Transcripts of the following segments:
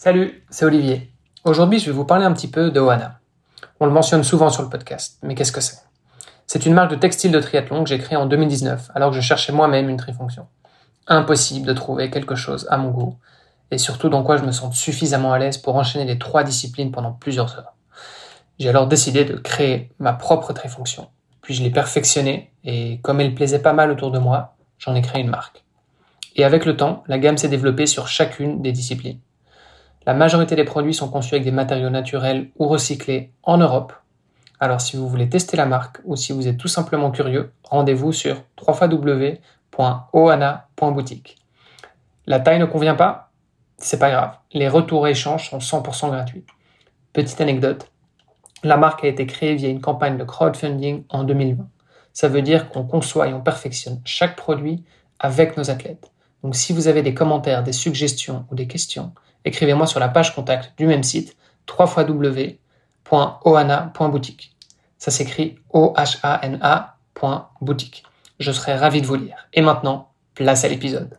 Salut, c'est Olivier. Aujourd'hui, je vais vous parler un petit peu de Oana. On le mentionne souvent sur le podcast, mais qu'est-ce que c'est? C'est une marque de textile de triathlon que j'ai créée en 2019, alors que je cherchais moi-même une trifonction. Impossible de trouver quelque chose à mon goût, et surtout dans quoi je me sens suffisamment à l'aise pour enchaîner les trois disciplines pendant plusieurs heures. J'ai alors décidé de créer ma propre trifonction. Puis je l'ai perfectionnée, et comme elle plaisait pas mal autour de moi, j'en ai créé une marque. Et avec le temps, la gamme s'est développée sur chacune des disciplines. La majorité des produits sont conçus avec des matériaux naturels ou recyclés en Europe. Alors si vous voulez tester la marque ou si vous êtes tout simplement curieux, rendez-vous sur www.oana.boutique. La taille ne convient pas C'est pas grave. Les retours et échanges sont 100% gratuits. Petite anecdote, la marque a été créée via une campagne de crowdfunding en 2020. Ça veut dire qu'on conçoit et on perfectionne chaque produit avec nos athlètes. Donc si vous avez des commentaires, des suggestions ou des questions, écrivez-moi sur la page contact du même site www.ohana.boutique. Ça s'écrit O-H-A-N-A.boutique. Je serai ravi de vous lire. Et maintenant, place à l'épisode.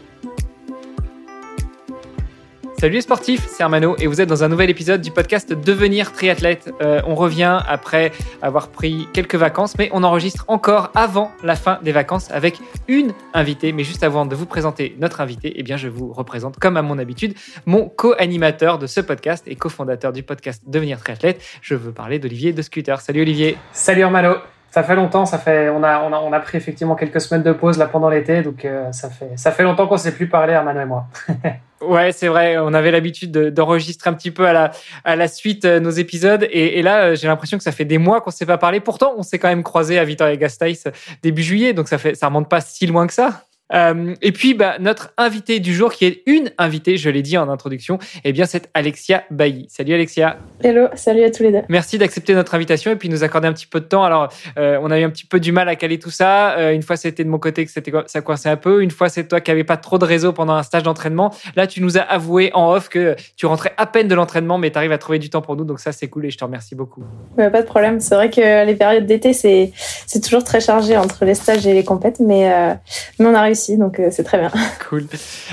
Salut les sportifs, c'est Armano et vous êtes dans un nouvel épisode du podcast Devenir triathlète. Euh, on revient après avoir pris quelques vacances, mais on enregistre encore avant la fin des vacances avec une invitée. Mais juste avant de vous présenter notre invité, eh bien je vous représente comme à mon habitude mon co-animateur de ce podcast et cofondateur du podcast Devenir triathlète. Je veux parler d'Olivier de Scooter. Salut Olivier. Salut Armano. Ça fait longtemps, ça fait, on a, on a, on a pris effectivement quelques semaines de pause là pendant l'été, donc euh, ça fait, ça fait longtemps qu'on ne s'est plus parlé, Armano et moi. Ouais, c'est vrai. On avait l'habitude d'enregistrer un petit peu à la, suite euh, nos épisodes. Et, là, euh, j'ai l'impression que ça fait des mois qu'on ne s'est pas parlé. Pourtant, on s'est quand même croisé à Victoria Gasteiz début juillet. Donc, ça fait, ça remonte pas si loin que ça. Euh, et puis, bah, notre invité du jour, qui est une invitée, je l'ai dit en introduction, eh bien, c'est Alexia Bailly. Salut Alexia. Hello, salut à tous les deux. Merci d'accepter notre invitation et puis nous accorder un petit peu de temps. Alors, euh, on a eu un petit peu du mal à caler tout ça. Euh, une fois, c'était de mon côté que c'était ça coinçait un peu. Une fois, c'est toi qui n'avais pas trop de réseau pendant un stage d'entraînement. Là, tu nous as avoué en off que tu rentrais à peine de l'entraînement, mais tu arrives à trouver du temps pour nous. Donc ça, c'est cool et je te remercie beaucoup. Ouais, pas de problème. C'est vrai que les périodes d'été, c'est c'est toujours très chargé entre les stages et les compètes, mais mais on a réussi, donc euh, c'est très bien. Cool.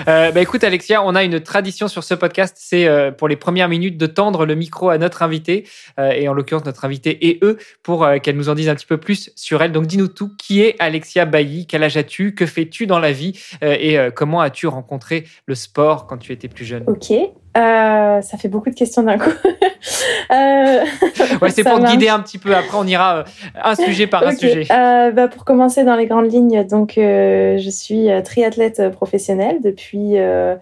Euh, bah écoute Alexia, on a une tradition sur ce podcast, c'est euh, pour les premières minutes de tendre le micro à notre invité, euh, et en l'occurrence notre invité et eux, pour qu'elle nous en dise un petit peu plus sur elle. Donc dis-nous tout, qui est Alexia Bailly? Quel âge as-tu? Que fais-tu dans la vie? Et comment as-tu rencontré le sport quand tu étais plus jeune? Ok. Euh, ça fait beaucoup de questions d'un coup. Euh, Ouais, c'est pour te marche. guider un petit peu. Après, on ira euh, un sujet par un sujet. Euh, bah, pour commencer dans les grandes lignes, donc euh, je suis triathlète professionnelle depuis euh,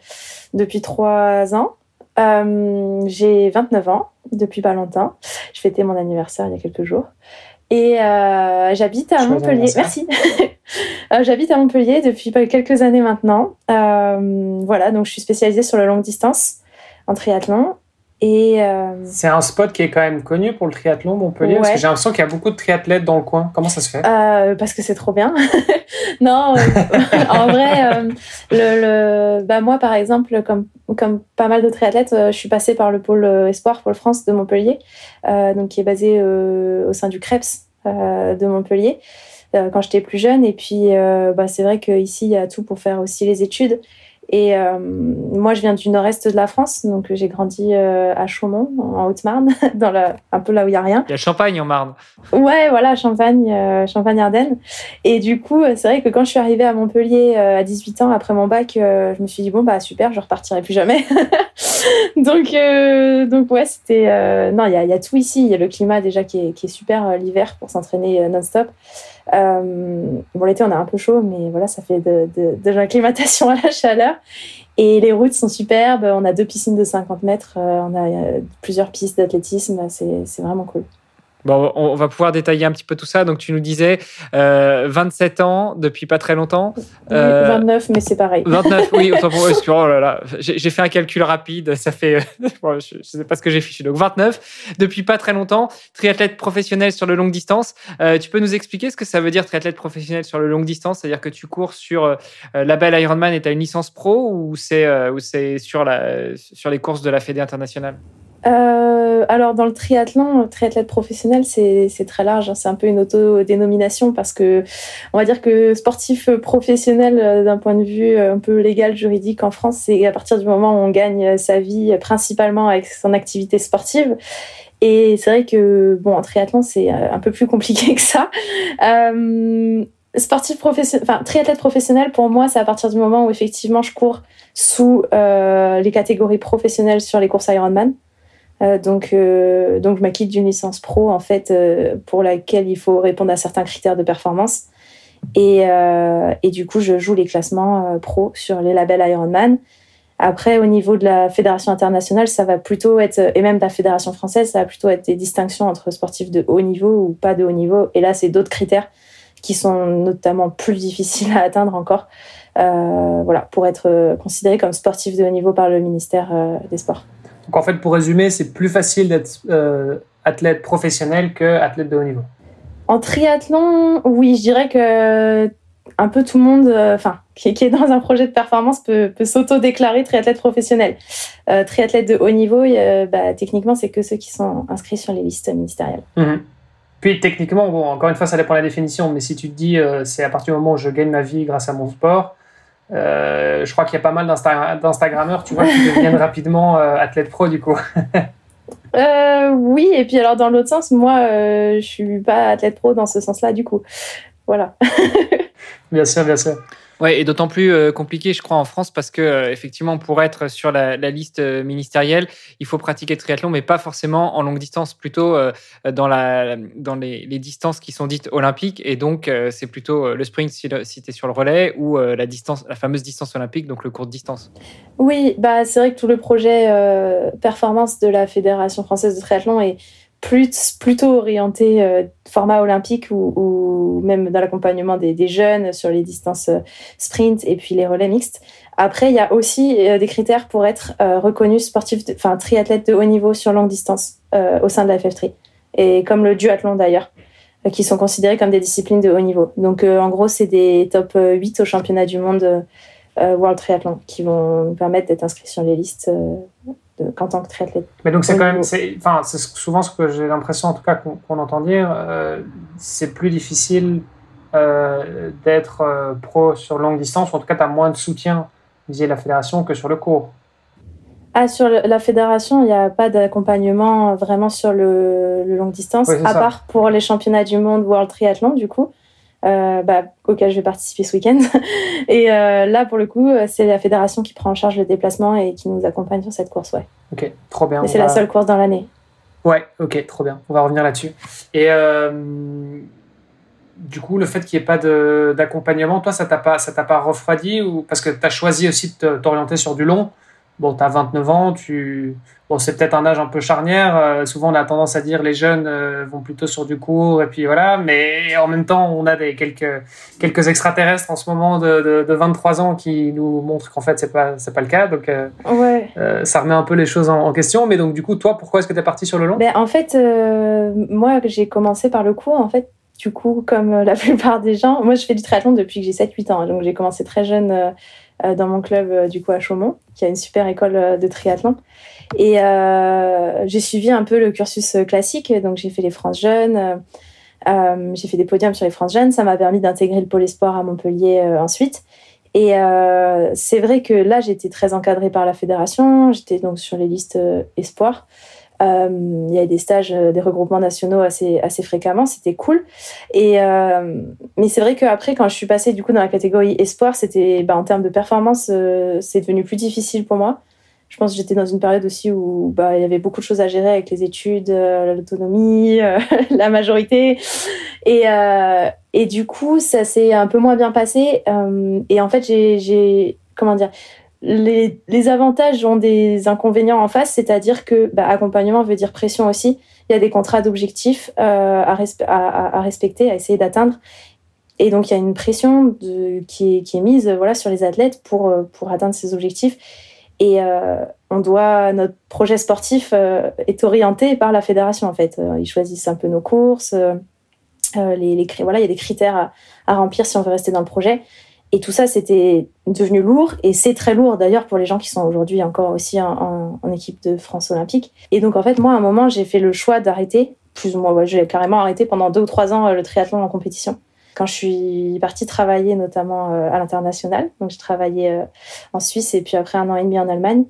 depuis trois ans. Euh, j'ai 29 ans depuis pas longtemps. Je fêtais mon anniversaire il y a quelques jours. Et euh, j'habite à Montpellier. Merci. J'habite à Montpellier depuis quelques années maintenant. Euh, voilà, donc je suis spécialisée sur la longue distance en triathlon. Et euh, C'est un spot qui est quand même connu pour le triathlon, Montpellier, parce que j'ai l'impression qu'il y a beaucoup de triathlètes dans le coin. Comment ça se fait? Euh, parce que c'est trop bien. non, euh, en vrai, euh, le, le, bah moi par exemple, comme, comme pas mal de triathlètes, je suis passée par le pôle Espoir Pôle France de Montpellier, donc qui est basé au sein du euh, de Montpellier quand j'étais plus jeune. Et puis, bah, c'est vrai qu'ici, il y a tout pour faire aussi les études. Et euh, moi, je viens du nord-est de la France, donc j'ai grandi euh, à Chaumont, en Haute-Marne, dans la, un peu là où il y a rien. Il y a Champagne en Marne. Ouais, voilà, Champagne, euh, Champagne-Ardenne. Et du coup, euh, c'est vrai que quand je suis arrivée à Montpellier euh, à 18 ans, après mon bac, euh, je me suis dit, bon, bah super, je repartirai plus jamais. donc, euh, donc, ouais, c'était. euh, non, il y a, y a tout ici. Il y a le climat déjà qui est, qui est super l'hiver pour s'entraîner non-stop. Euh, bon, l'été, on a un peu chaud, mais voilà, ça fait de, de, de l'acclimatation à la chaleur. Et les routes sont superbes. On a deux piscines de 50 mètres. euh, on a euh, plusieurs pistes d'athlétisme. C'est c'est vraiment cool. Bon, on va pouvoir détailler un petit peu tout ça. Donc, tu nous disais 27 ans depuis pas très longtemps. 29, mais c'est pareil. 29, oui, autant pour oh là là, j'ai fait un calcul rapide. Ça fait, je, ne sais pas ce que j'ai fichu. Donc, 29 depuis pas très longtemps. Triathlète professionnel sur le longue distance. tu peux nous expliquer ce que ça veut dire triathlète professionnel sur le longue distance? C'est-à-dire que tu cours sur la belle Ironman et tu as une licence pro ou c'est sur, la, sur les courses de la Fédé internationale? Euh, alors dans le triathlon, triathlète professionnel, c'est très large. Hein. C'est un peu une autodénomination parce que on va dire que sportif professionnel euh, d'un point de vue euh, un peu légal, juridique en France, c'est à partir du moment où on gagne sa vie principalement avec son activité sportive. Et c'est vrai que bon, en triathlon, c'est un peu plus compliqué que ça. Sportif professionnel, enfin triathlète professionnel, pour moi, c'est à partir du moment où effectivement je cours sous les catégories professionnelles sur les courses Ironman. Euh, donc, euh, donc, je m'acquitte d'une licence pro en fait euh, pour laquelle il faut répondre à certains critères de performance. Et, et du coup, je joue les classements pro sur les labels Ironman. Après, au niveau de la fédération internationale, ça va plutôt être, et même de la fédération française, ça va plutôt être des distinctions entre sportifs de haut niveau ou pas de haut niveau. Et là, c'est d'autres critères qui sont notamment plus difficiles à atteindre encore, euh, voilà, pour être considéré comme sportif de haut niveau par le ministère euh, des Sports. Donc en fait, pour résumer, c'est plus facile d'être euh, athlète professionnel que athlète de haut niveau. En triathlon, oui, je dirais que un peu tout le monde, enfin, qui, est dans un projet de performance peut, peut s'auto-déclarer triathlète professionnel. triathlète de haut niveau, bah, techniquement, c'est que ceux qui sont inscrits sur les listes ministérielles. Mhm. Puis techniquement, bon, encore une fois, ça dépend de la définition, mais si tu te dis euh, c'est à partir du moment où je gagne ma vie grâce à mon sport, euh, je crois qu'il y a pas mal d'Instagrammeurs, tu vois, qui deviennent rapidement euh, athlètes pro du coup. oui, et puis alors dans l'autre sens, moi, je suis pas athlète pro dans ce sens-là du coup. Voilà. bien sûr, bien sûr. Ouais, et d'autant plus euh, compliqué, je crois, en France, parce que euh, effectivement, pour être sur la, liste euh, ministérielle, il faut pratiquer le triathlon, mais pas forcément en longue distance, plutôt dans, la, dans les, distances qui sont dites olympiques. Et donc, c'est plutôt le sprint si, tu es sur le relais ou la distance, la fameuse distance olympique, donc le court distance. Oui, bah c'est vrai que tout le projet performance de la Fédération française de triathlon est plutôt orienté euh, format olympique ou, même dans l'accompagnement des, jeunes sur les distances euh, sprint et puis les relais mixtes. Après, il y a aussi euh, des critères pour être reconnu sportif, enfin triathlète de haut niveau sur longue distance au sein de la FF3 et comme le duathlon d'ailleurs qui sont considérés comme des disciplines de haut niveau. Donc en gros, c'est des top 8 au championnat du monde World Triathlon qui vont permettre d'être inscrits sur les listes qu'en tant que triathlète. Mais donc c'est quand même, enfin c'est souvent ce que j'ai l'impression en tout cas qu'on entend dire, euh, c'est plus difficile euh, d'être euh, pro sur longue distance, ou en tout cas tu as moins de soutien via la fédération que sur le cours. Ah, sur la fédération, il n'y a pas d'accompagnement vraiment sur le, le longue distance, à part pour les championnats du monde World Triathlon, du coup euh, bah, auquel je vais participer ce week-end. Et euh, là, pour le coup, c'est la fédération qui prend en charge le déplacement et qui nous accompagne sur cette course. Ouais. Ok, trop bien. Et c'est la seule course dans l'année. Ouais, ok, trop bien. On va revenir là-dessus. Et euh, du coup, le fait qu'il n'y ait pas d'accompagnement, toi, ça t'a pas, ça t'a pas refroidi ou parce que tu as choisi aussi de t'orienter sur du long. Bon, tu as 29 ans, tu Bon, c'est peut-être un âge un peu charnière. Euh, souvent, on a tendance à dire les jeunes euh, vont plutôt sur du court et puis voilà. Mais en même temps, on a des quelques quelques extraterrestres en ce moment de, de, 23 ans qui nous montrent qu'en fait c'est pas c'est pas le cas. Donc euh, ouais. ça remet un peu les choses en, question. Mais donc du coup, toi, pourquoi est-ce que tu es parti sur le long? Ben, en fait, moi j'ai commencé par le court. En fait, du coup, comme la plupart des gens, moi je fais du triathlon depuis que j'ai 7-8 ans. Donc j'ai commencé très jeune dans mon club du coup à Chaumont, qui a une super école de triathlon. Et euh, j'ai suivi un peu le cursus classique, donc j'ai fait les France Jeunes, euh, j'ai fait des podiums sur les France Jeunes, ça m'a permis d'intégrer le pôle espoir à Montpellier euh, ensuite. Et euh, c'est vrai que là, j'étais très encadrée par la fédération, j'étais donc sur les listes euh, espoir. Euh, il y avait des stages, des regroupements nationaux assez, assez fréquemment, c'était cool. Et, mais c'est vrai qu'après, quand je suis passée du coup dans la catégorie espoir, c'était bah, en termes de performance, c'est devenu plus difficile pour moi je pense que j'étais dans une période aussi où bah, il y avait beaucoup de choses à gérer avec les études, euh, l'autonomie, euh, la majorité. Et, euh, et du coup, ça s'est un peu moins bien passé. et en fait, j'ai, comment dire, les, avantages ont des inconvénients en face, c'est-à-dire que bah, accompagnement veut dire pression aussi. il y a des contrats d'objectifs euh, à, respecter, à essayer d'atteindre. Et donc, il y a une pression qui, est, mise voilà, sur les athlètes pour, euh, pour atteindre ces objectifs. Et euh, on doit, notre projet sportif est orienté par la fédération, en fait. Ils choisissent un peu nos courses. les, voilà, il y a des critères à, remplir si on veut rester dans le projet. Et tout ça, c'était devenu lourd. Et c'est très lourd, d'ailleurs, pour les gens qui sont aujourd'hui encore aussi en, équipe de France olympique. Et donc, en fait, moi, à un moment, j'ai fait le choix d'arrêter. Plus ou moins, j'ai carrément arrêté pendant deux ou trois ans le triathlon en compétition quand je suis partie travailler notamment euh, à l'international. Donc, j'ai travaillé euh, en Suisse et puis après un an et demi en Allemagne.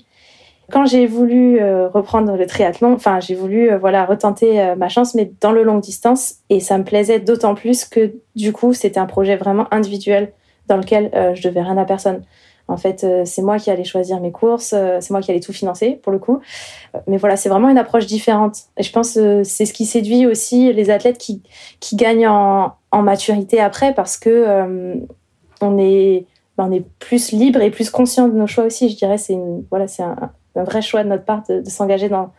Quand j'ai voulu euh, reprendre le triathlon, enfin, j'ai voulu voilà retenter ma chance, mais dans le longue distance. Et ça me plaisait d'autant plus que du coup, c'était un projet vraiment individuel dans lequel je devais rien à personne. En fait, euh, c'est moi qui allais choisir mes courses, euh, c'est moi qui allais tout financer pour le coup. Euh, mais voilà, c'est vraiment une approche différente. Et je pense que c'est ce qui séduit aussi les athlètes qui, qui gagnent en, en maturité après parce que euh, on, est, ben, on est plus libre et plus conscient de nos choix aussi. Je dirais c'est voilà, c'est un, vrai choix de notre part de, s'engager dans,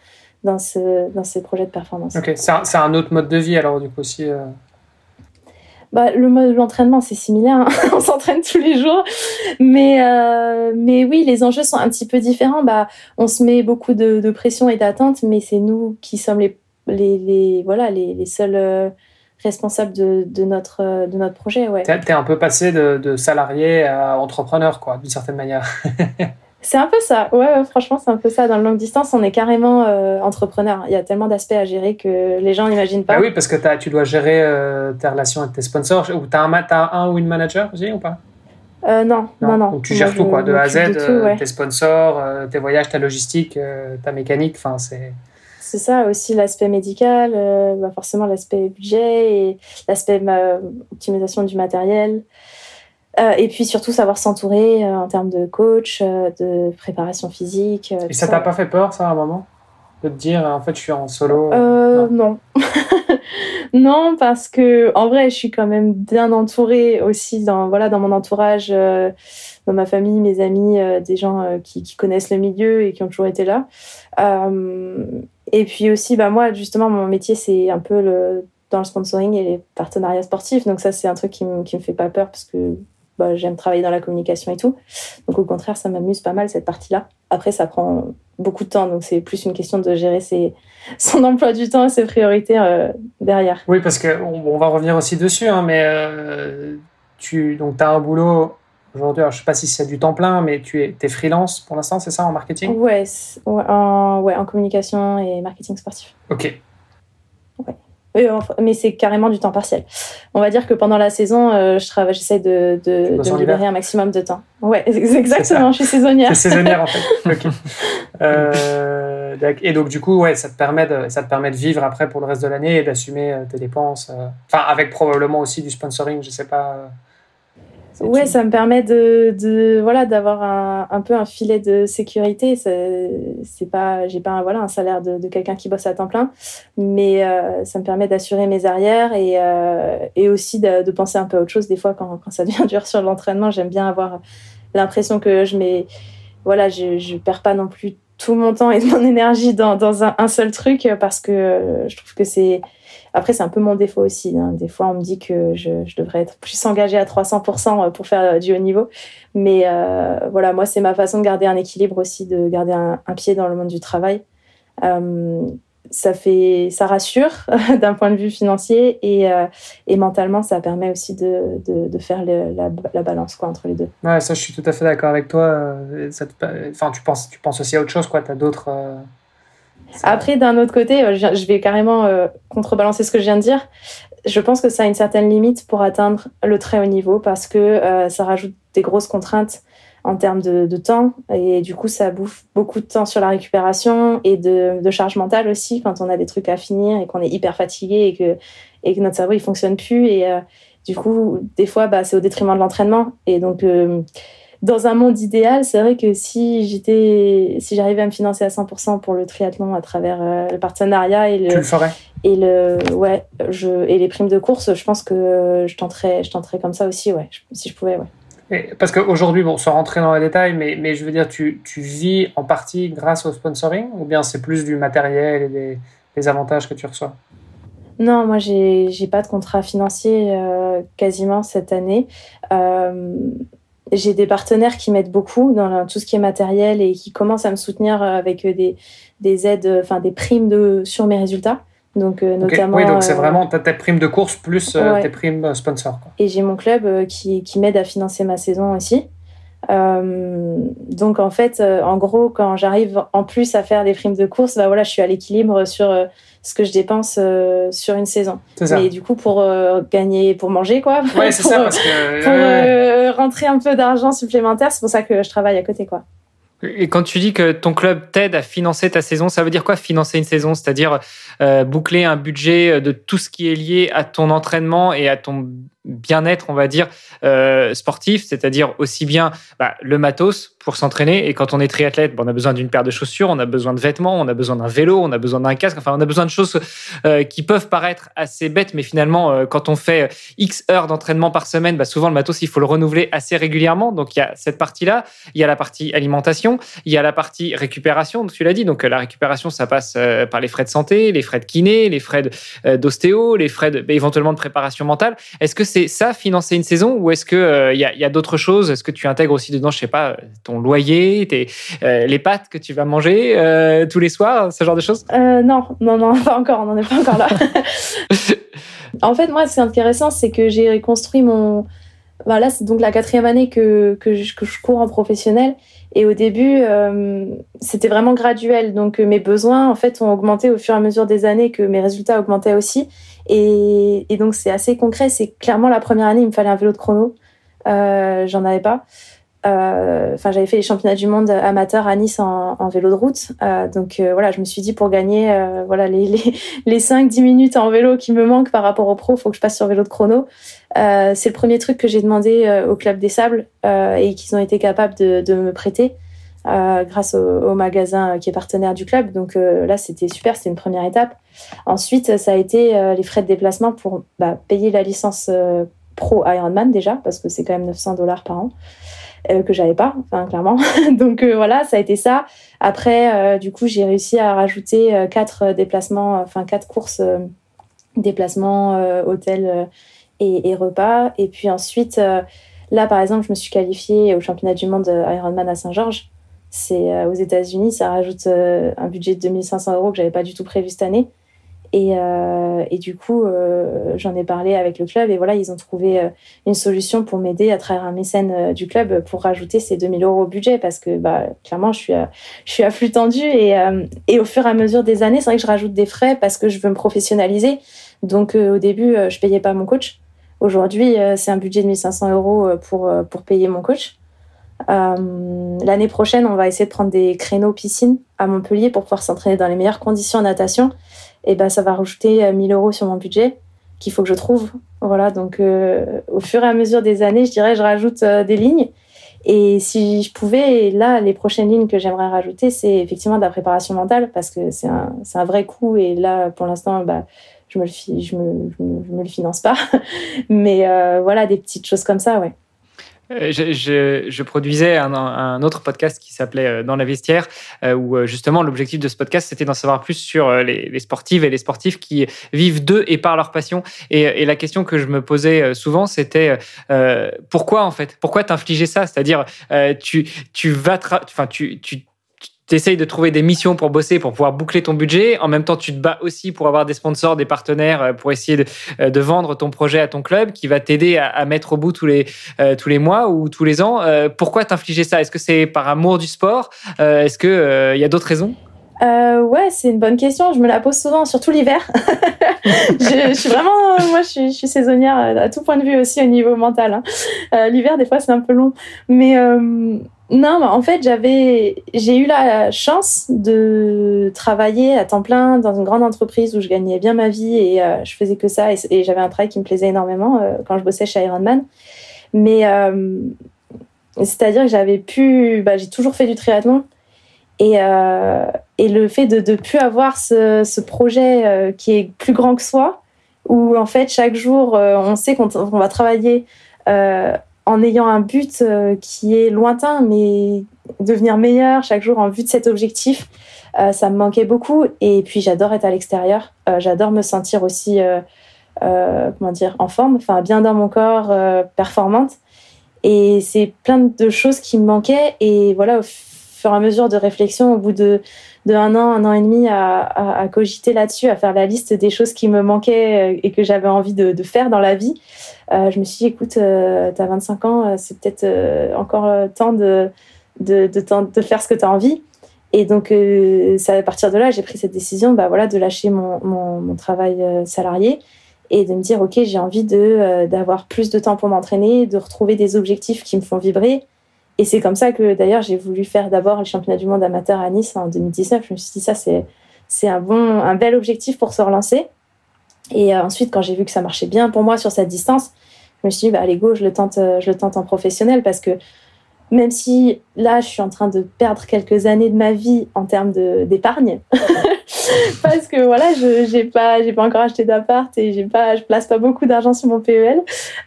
dans, ce, dans ces projets de performance. Ok, c'est un, un, autre mode de vie alors du coup aussi. Euh bah, le mode l'entraînement c'est similaire hein. on s'entraîne tous les jours. Mais euh, mais oui les enjeux sont un petit peu différents. Bah on se met beaucoup de, pression et d'attente mais c'est nous qui sommes les les, voilà les, les seuls euh, responsables de, de notre de notre projet ouais. T'es un peu passé de, de salarié à entrepreneur d'une certaine manière C'est un peu ça. Ouais, ouais franchement, c'est un peu ça. Dans le longue distance, on est carrément euh, entrepreneur. Il y a tellement d'aspects à gérer que les gens n'imaginent pas. Ah oui, parce que as, tu dois gérer euh, tes relations avec tes sponsors. Ou tu as, as, un ou une manager aussi ou pas? Euh, non, non, non, non. Donc tu gères Moi, tout, quoi, de A à Z, de tout, ouais. tes sponsors, tes voyages, ta logistique, ta mécanique. Enfin, c'est. C'est ça aussi l'aspect médical, bah forcément l'aspect budget et l'aspect optimisation du matériel. Euh, et puis surtout savoir s'entourer euh, en termes de coach, euh, de préparation physique. et ça t'a pas fait peur, ça, à un moment De te dire, en fait, je suis en solo? Non. Non. non, parce que en vrai, je suis quand même bien entourée aussi dans, voilà, dans mon entourage, dans ma famille, mes amis, des gens qui, qui, connaissent le milieu et qui ont toujours été là. et puis aussi, bah, moi, justement, mon métier, c'est un peu le dans le sponsoring et les partenariats sportifs. Donc ça, c'est un truc qui qui me fait pas peur parce que bah, j'aime travailler dans la communication et tout. Donc au contraire, ça m'amuse pas mal cette partie-là. Après, ça prend beaucoup de temps, donc c'est plus une question de gérer ses, son emploi du temps et ses priorités euh, derrière. Oui, parce qu'on on va revenir aussi dessus, hein, mais euh, tu donc, as un boulot aujourd'hui, je sais pas si c'est du temps plein, mais tu es, es freelance pour l'instant, c'est ça, en marketing? Ouais, ouais, en, ouais, en communication et marketing sportif. Ok. Mais c'est carrément du temps partiel. On va dire que pendant la saison, euh, je travaille, j'essaie de, de, de me libérer un maximum de temps. Ouais, exactement. Je suis saisonnière. C'est saisonnière en fait. Okay. Euh, et donc du coup, ouais, ça te permet de, ça te permet de vivre après pour le reste de l'année et d'assumer euh, tes dépenses. Enfin, avec probablement aussi du sponsoring, je sais pas. Ouais, ça me permet de, de voilà d'avoir un, un, peu un filet de sécurité. C'est pas, j'ai pas un, voilà un salaire de, de quelqu'un qui bosse à temps plein, mais euh, ça me permet d'assurer mes arrières et, euh, et aussi de, de, penser un peu à autre chose. Des fois, quand, quand ça devient dur sur l'entraînement, j'aime bien avoir l'impression que je mets, voilà, je, je perds pas non plus tout mon temps et mon énergie dans, dans un, un seul truc parce que je trouve que c'est après, c'est un peu mon défaut aussi. Hein. Des fois, on me dit que je, devrais être plus engagée à 300% pour faire euh, du haut niveau. Mais euh, voilà, moi, c'est ma façon de garder un équilibre aussi, de garder un, pied dans le monde du travail. Euh, ça fait, ça rassure d'un point de vue financier et, euh, mentalement, ça permet aussi de, faire la, la, balance entre les deux. Ouais, ça, je suis tout à fait d'accord avec toi. Enfin, tu penses, tu penses aussi à autre chose, quoi. As d'autres. Après, d'un autre côté, euh, je vais carrément euh, contrebalancer ce que je viens de dire. Je pense que ça a une certaine limite pour atteindre le très haut niveau parce que euh, ça rajoute des grosses contraintes en termes de, temps et du coup ça bouffe beaucoup de temps sur la récupération et de, charge mentale aussi quand on a des trucs à finir et qu'on est hyper fatigué et que, notre cerveau il fonctionne plus et du coup des fois bah, c'est au détriment de l'entraînement et donc dans un monde idéal, c'est vrai que si j'étais, si j'arrivais à me financer à 100% pour le triathlon à travers euh, le partenariat et le, tu le ferais? et le, ouais, je, et les primes de course, je pense que je tenterais, je tenterais comme ça aussi, ouais, si je pouvais, ouais. Et parce qu'aujourd'hui, bon, sans rentrer dans les détails, mais, mais je veux dire, tu, tu vis en partie grâce au sponsoring ou bien c'est plus du matériel et des, les avantages que tu reçois? Non, moi, j'ai n'ai pas de contrat financier quasiment cette année. J'ai des partenaires qui m'aident beaucoup dans tout ce qui est matériel et qui commencent à me soutenir avec des, des aides, enfin des primes de, sur mes résultats. Donc, notamment. Oui, donc c'est vraiment tes primes de course plus tes primes sponsors. Et j'ai mon club qui, qui m'aide à financer ma saison aussi. Euh, donc en fait, euh, en gros, quand j'arrive en plus à faire des primes de course, bah voilà, je suis à l'équilibre sur euh, ce que je dépense sur une saison. Mais du coup, pour gagner, pour manger, quoi, ouais, ça, parce que, pour un peu d'argent supplémentaire, c'est pour ça que je travaille à côté, quoi. Et quand tu dis que ton club t'aide à financer ta saison, ça veut dire quoi financer une saison? C'est-à-dire boucler un budget de tout ce qui est lié à ton entraînement et à ton bien-être, on va dire, euh, sportif, c'est-à-dire aussi bien bah, le matos pour s'entraîner. Et quand on est triathlète, on a besoin d'une paire de chaussures, on a besoin de vêtements, on a besoin d'un vélo, on a besoin d'un casque. Enfin, on a besoin de choses euh, qui peuvent paraître assez bêtes, mais finalement, euh, quand on fait X heures d'entraînement par semaine, bah, souvent le matos, il faut le renouveler assez régulièrement. Donc, il y a cette partie-là. Il y a la partie alimentation, il y a la partie récupération, tu l'as dit. Donc, la récupération, ça passe par les frais de santé, les frais de kiné, les frais d'ostéo, les frais bah, éventuellement de préparation mentale. Est-ce que c'est ça, financer une saison, ou est-ce qu'il euh, il y a, d'autres choses? Est-ce que tu intègres aussi dedans, je sais pas, ton loyer, tes, euh, les pâtes que tu vas manger euh, tous les soirs, ce genre de choses? Non, non, non, pas encore, on n'en est pas encore là. en fait, moi, ce qui est intéressant, c'est que j'ai reconstruit mon... Voilà, c'est donc la quatrième année que, que, je, que je cours en professionnel. Et au début, c'était vraiment graduel. Donc mes besoins, en fait, ont augmenté au fur et à mesure des années, que mes résultats augmentaient aussi. Et, et donc, c'est assez concret. C'est clairement la première année, il me fallait un vélo de chrono. Euh, J'en avais pas. Euh, enfin, j'avais fait les championnats du monde amateur à Nice en, vélo de route. Euh, donc euh, voilà, je me suis dit pour gagner voilà les, les, les 5-10 minutes en vélo qui me manquent par rapport au pro, faut que je passe sur vélo de chrono. c'est le premier truc que j'ai demandé au Club des Sables et qu'ils ont été capables de, me prêter. Grâce au, magasin qui est partenaire du club. Donc là, c'était super, c'était une première étape. Ensuite, ça a été les frais de déplacement pour bah, payer la licence pro Ironman déjà, parce que c'est quand même 900 dollars par an. Que j'avais pas, clairement. Donc voilà, ça a été ça. Après, du coup, j'ai réussi à rajouter quatre déplacements, enfin quatre courses, déplacements, hôtel et, et, repas. Et puis ensuite, là, par exemple, je me suis qualifiée au championnat du monde Ironman à Saint-Georges. C'est euh, aux États-Unis, ça rajoute euh, un budget de 2500 euros que j'avais pas du tout prévu cette année. Et, euh, et, du coup, j'en ai parlé avec le club et voilà, ils ont trouvé une solution pour m'aider à travers un mécène du club pour rajouter ces 2000 euros au budget parce que bah, clairement, je suis à, je suis à flux tendu et, et au fur et à mesure des années, c'est vrai que je rajoute des frais parce que je veux me professionnaliser. Donc au début, je payais pas mon coach. Aujourd'hui, c'est un budget de 1500 euros pour, pour payer mon coach. Euh, l'année prochaine, on va essayer de prendre des créneaux piscine à Montpellier pour pouvoir s'entraîner dans les meilleures conditions en natation. Et ben, ça va rajouter 1000 euh, euros sur mon budget qu'il faut que je trouve. Voilà, donc euh, au fur et à mesure des années, je dirais, je rajoute des lignes. Et si je pouvais, là, les prochaines lignes que j'aimerais rajouter, c'est effectivement de la préparation mentale parce que c'est un, vrai coût. Et là, pour l'instant, bah, je me, je me, le finance pas. Mais voilà, des petites choses comme ça, ouais. Euh, je, produisais un, autre podcast qui s'appelait euh, Dans la vestiaire, euh, où justement l'objectif de ce podcast c'était d'en savoir plus sur les, sportives et les sportifs qui vivent d'eux et par leur passion. Et, la question que je me posais souvent c'était pourquoi en fait? Pourquoi t'infliger ça? C'est-à-dire tu, tu vas, enfin tu, tu tu essayes de trouver des missions pour bosser, pour pouvoir boucler ton budget. En même temps, tu te bats aussi pour avoir des sponsors, des partenaires, euh, pour essayer de, euh, de vendre ton projet à ton club qui va t'aider à, mettre au bout tous les, euh, tous les mois ou tous les ans. pourquoi t'infliger ça? Est-ce que c'est par amour du sport? Est-ce qu'il il y a d'autres raisons? Ouais, c'est une bonne question. Je me la pose souvent, surtout l'hiver. je, suis vraiment, moi, je suis, je suis, saisonnière à tout point de vue aussi au niveau mental. Hein. l'hiver, des fois, c'est un peu long. Mais non, en fait, j'avais, j'ai eu la chance de travailler à temps plein dans une grande entreprise où je gagnais bien ma vie et euh, je faisais que ça et, j'avais un travail qui me plaisait énormément euh, quand je bossais chez Ironman. Mais euh, c'est-à-dire que j'avais pu, bah, j'ai toujours fait du triathlon et, et le fait de ne plus avoir ce, ce projet qui est plus grand que soi, où en fait chaque jour on sait qu'on va travailler en ayant un but qui est lointain, mais devenir meilleur chaque jour en vue de cet objectif. ça me manquait beaucoup. Et puis j'adore être à l'extérieur. j'adore me sentir aussi, comment dire, en forme, enfin bien dans mon corps, performante. Et c'est plein de choses qui me manquaient. Et voilà, au fur et à mesure de réflexion, au bout de, de un an, un an et demi, à, cogiter là-dessus, à faire la liste des choses qui me manquaient euh, et que j'avais envie de, faire dans la vie, euh, je me suis dit, écoute, euh, tu as 25 ans, c'est peut-être encore temps de, de, de, faire ce que tu as envie. Et donc, c'est à partir de là, j'ai pris cette décision bah, voilà, de lâcher mon, mon, mon travail salarié et de me dire ok j'ai envie euh, d'avoir plus de temps pour m'entraîner de retrouver des objectifs qui me font vibrer et c'est comme ça que d'ailleurs j'ai voulu faire d'abord le championnat du monde amateur à Nice en 2019 je me suis dit ça c'est c'est un bon un bel objectif pour se relancer. Et euh, ensuite quand j'ai vu que ça marchait bien pour moi sur cette distance je me suis dit bah allez go je le tente euh, je le tente en professionnel. Parce que même si là, je suis en train de perdre quelques années de ma vie en termes d'épargne, parce que voilà, je n'ai pas, j'ai pas encore acheté d'appart et j'ai pas, je place pas beaucoup d'argent sur mon PEL.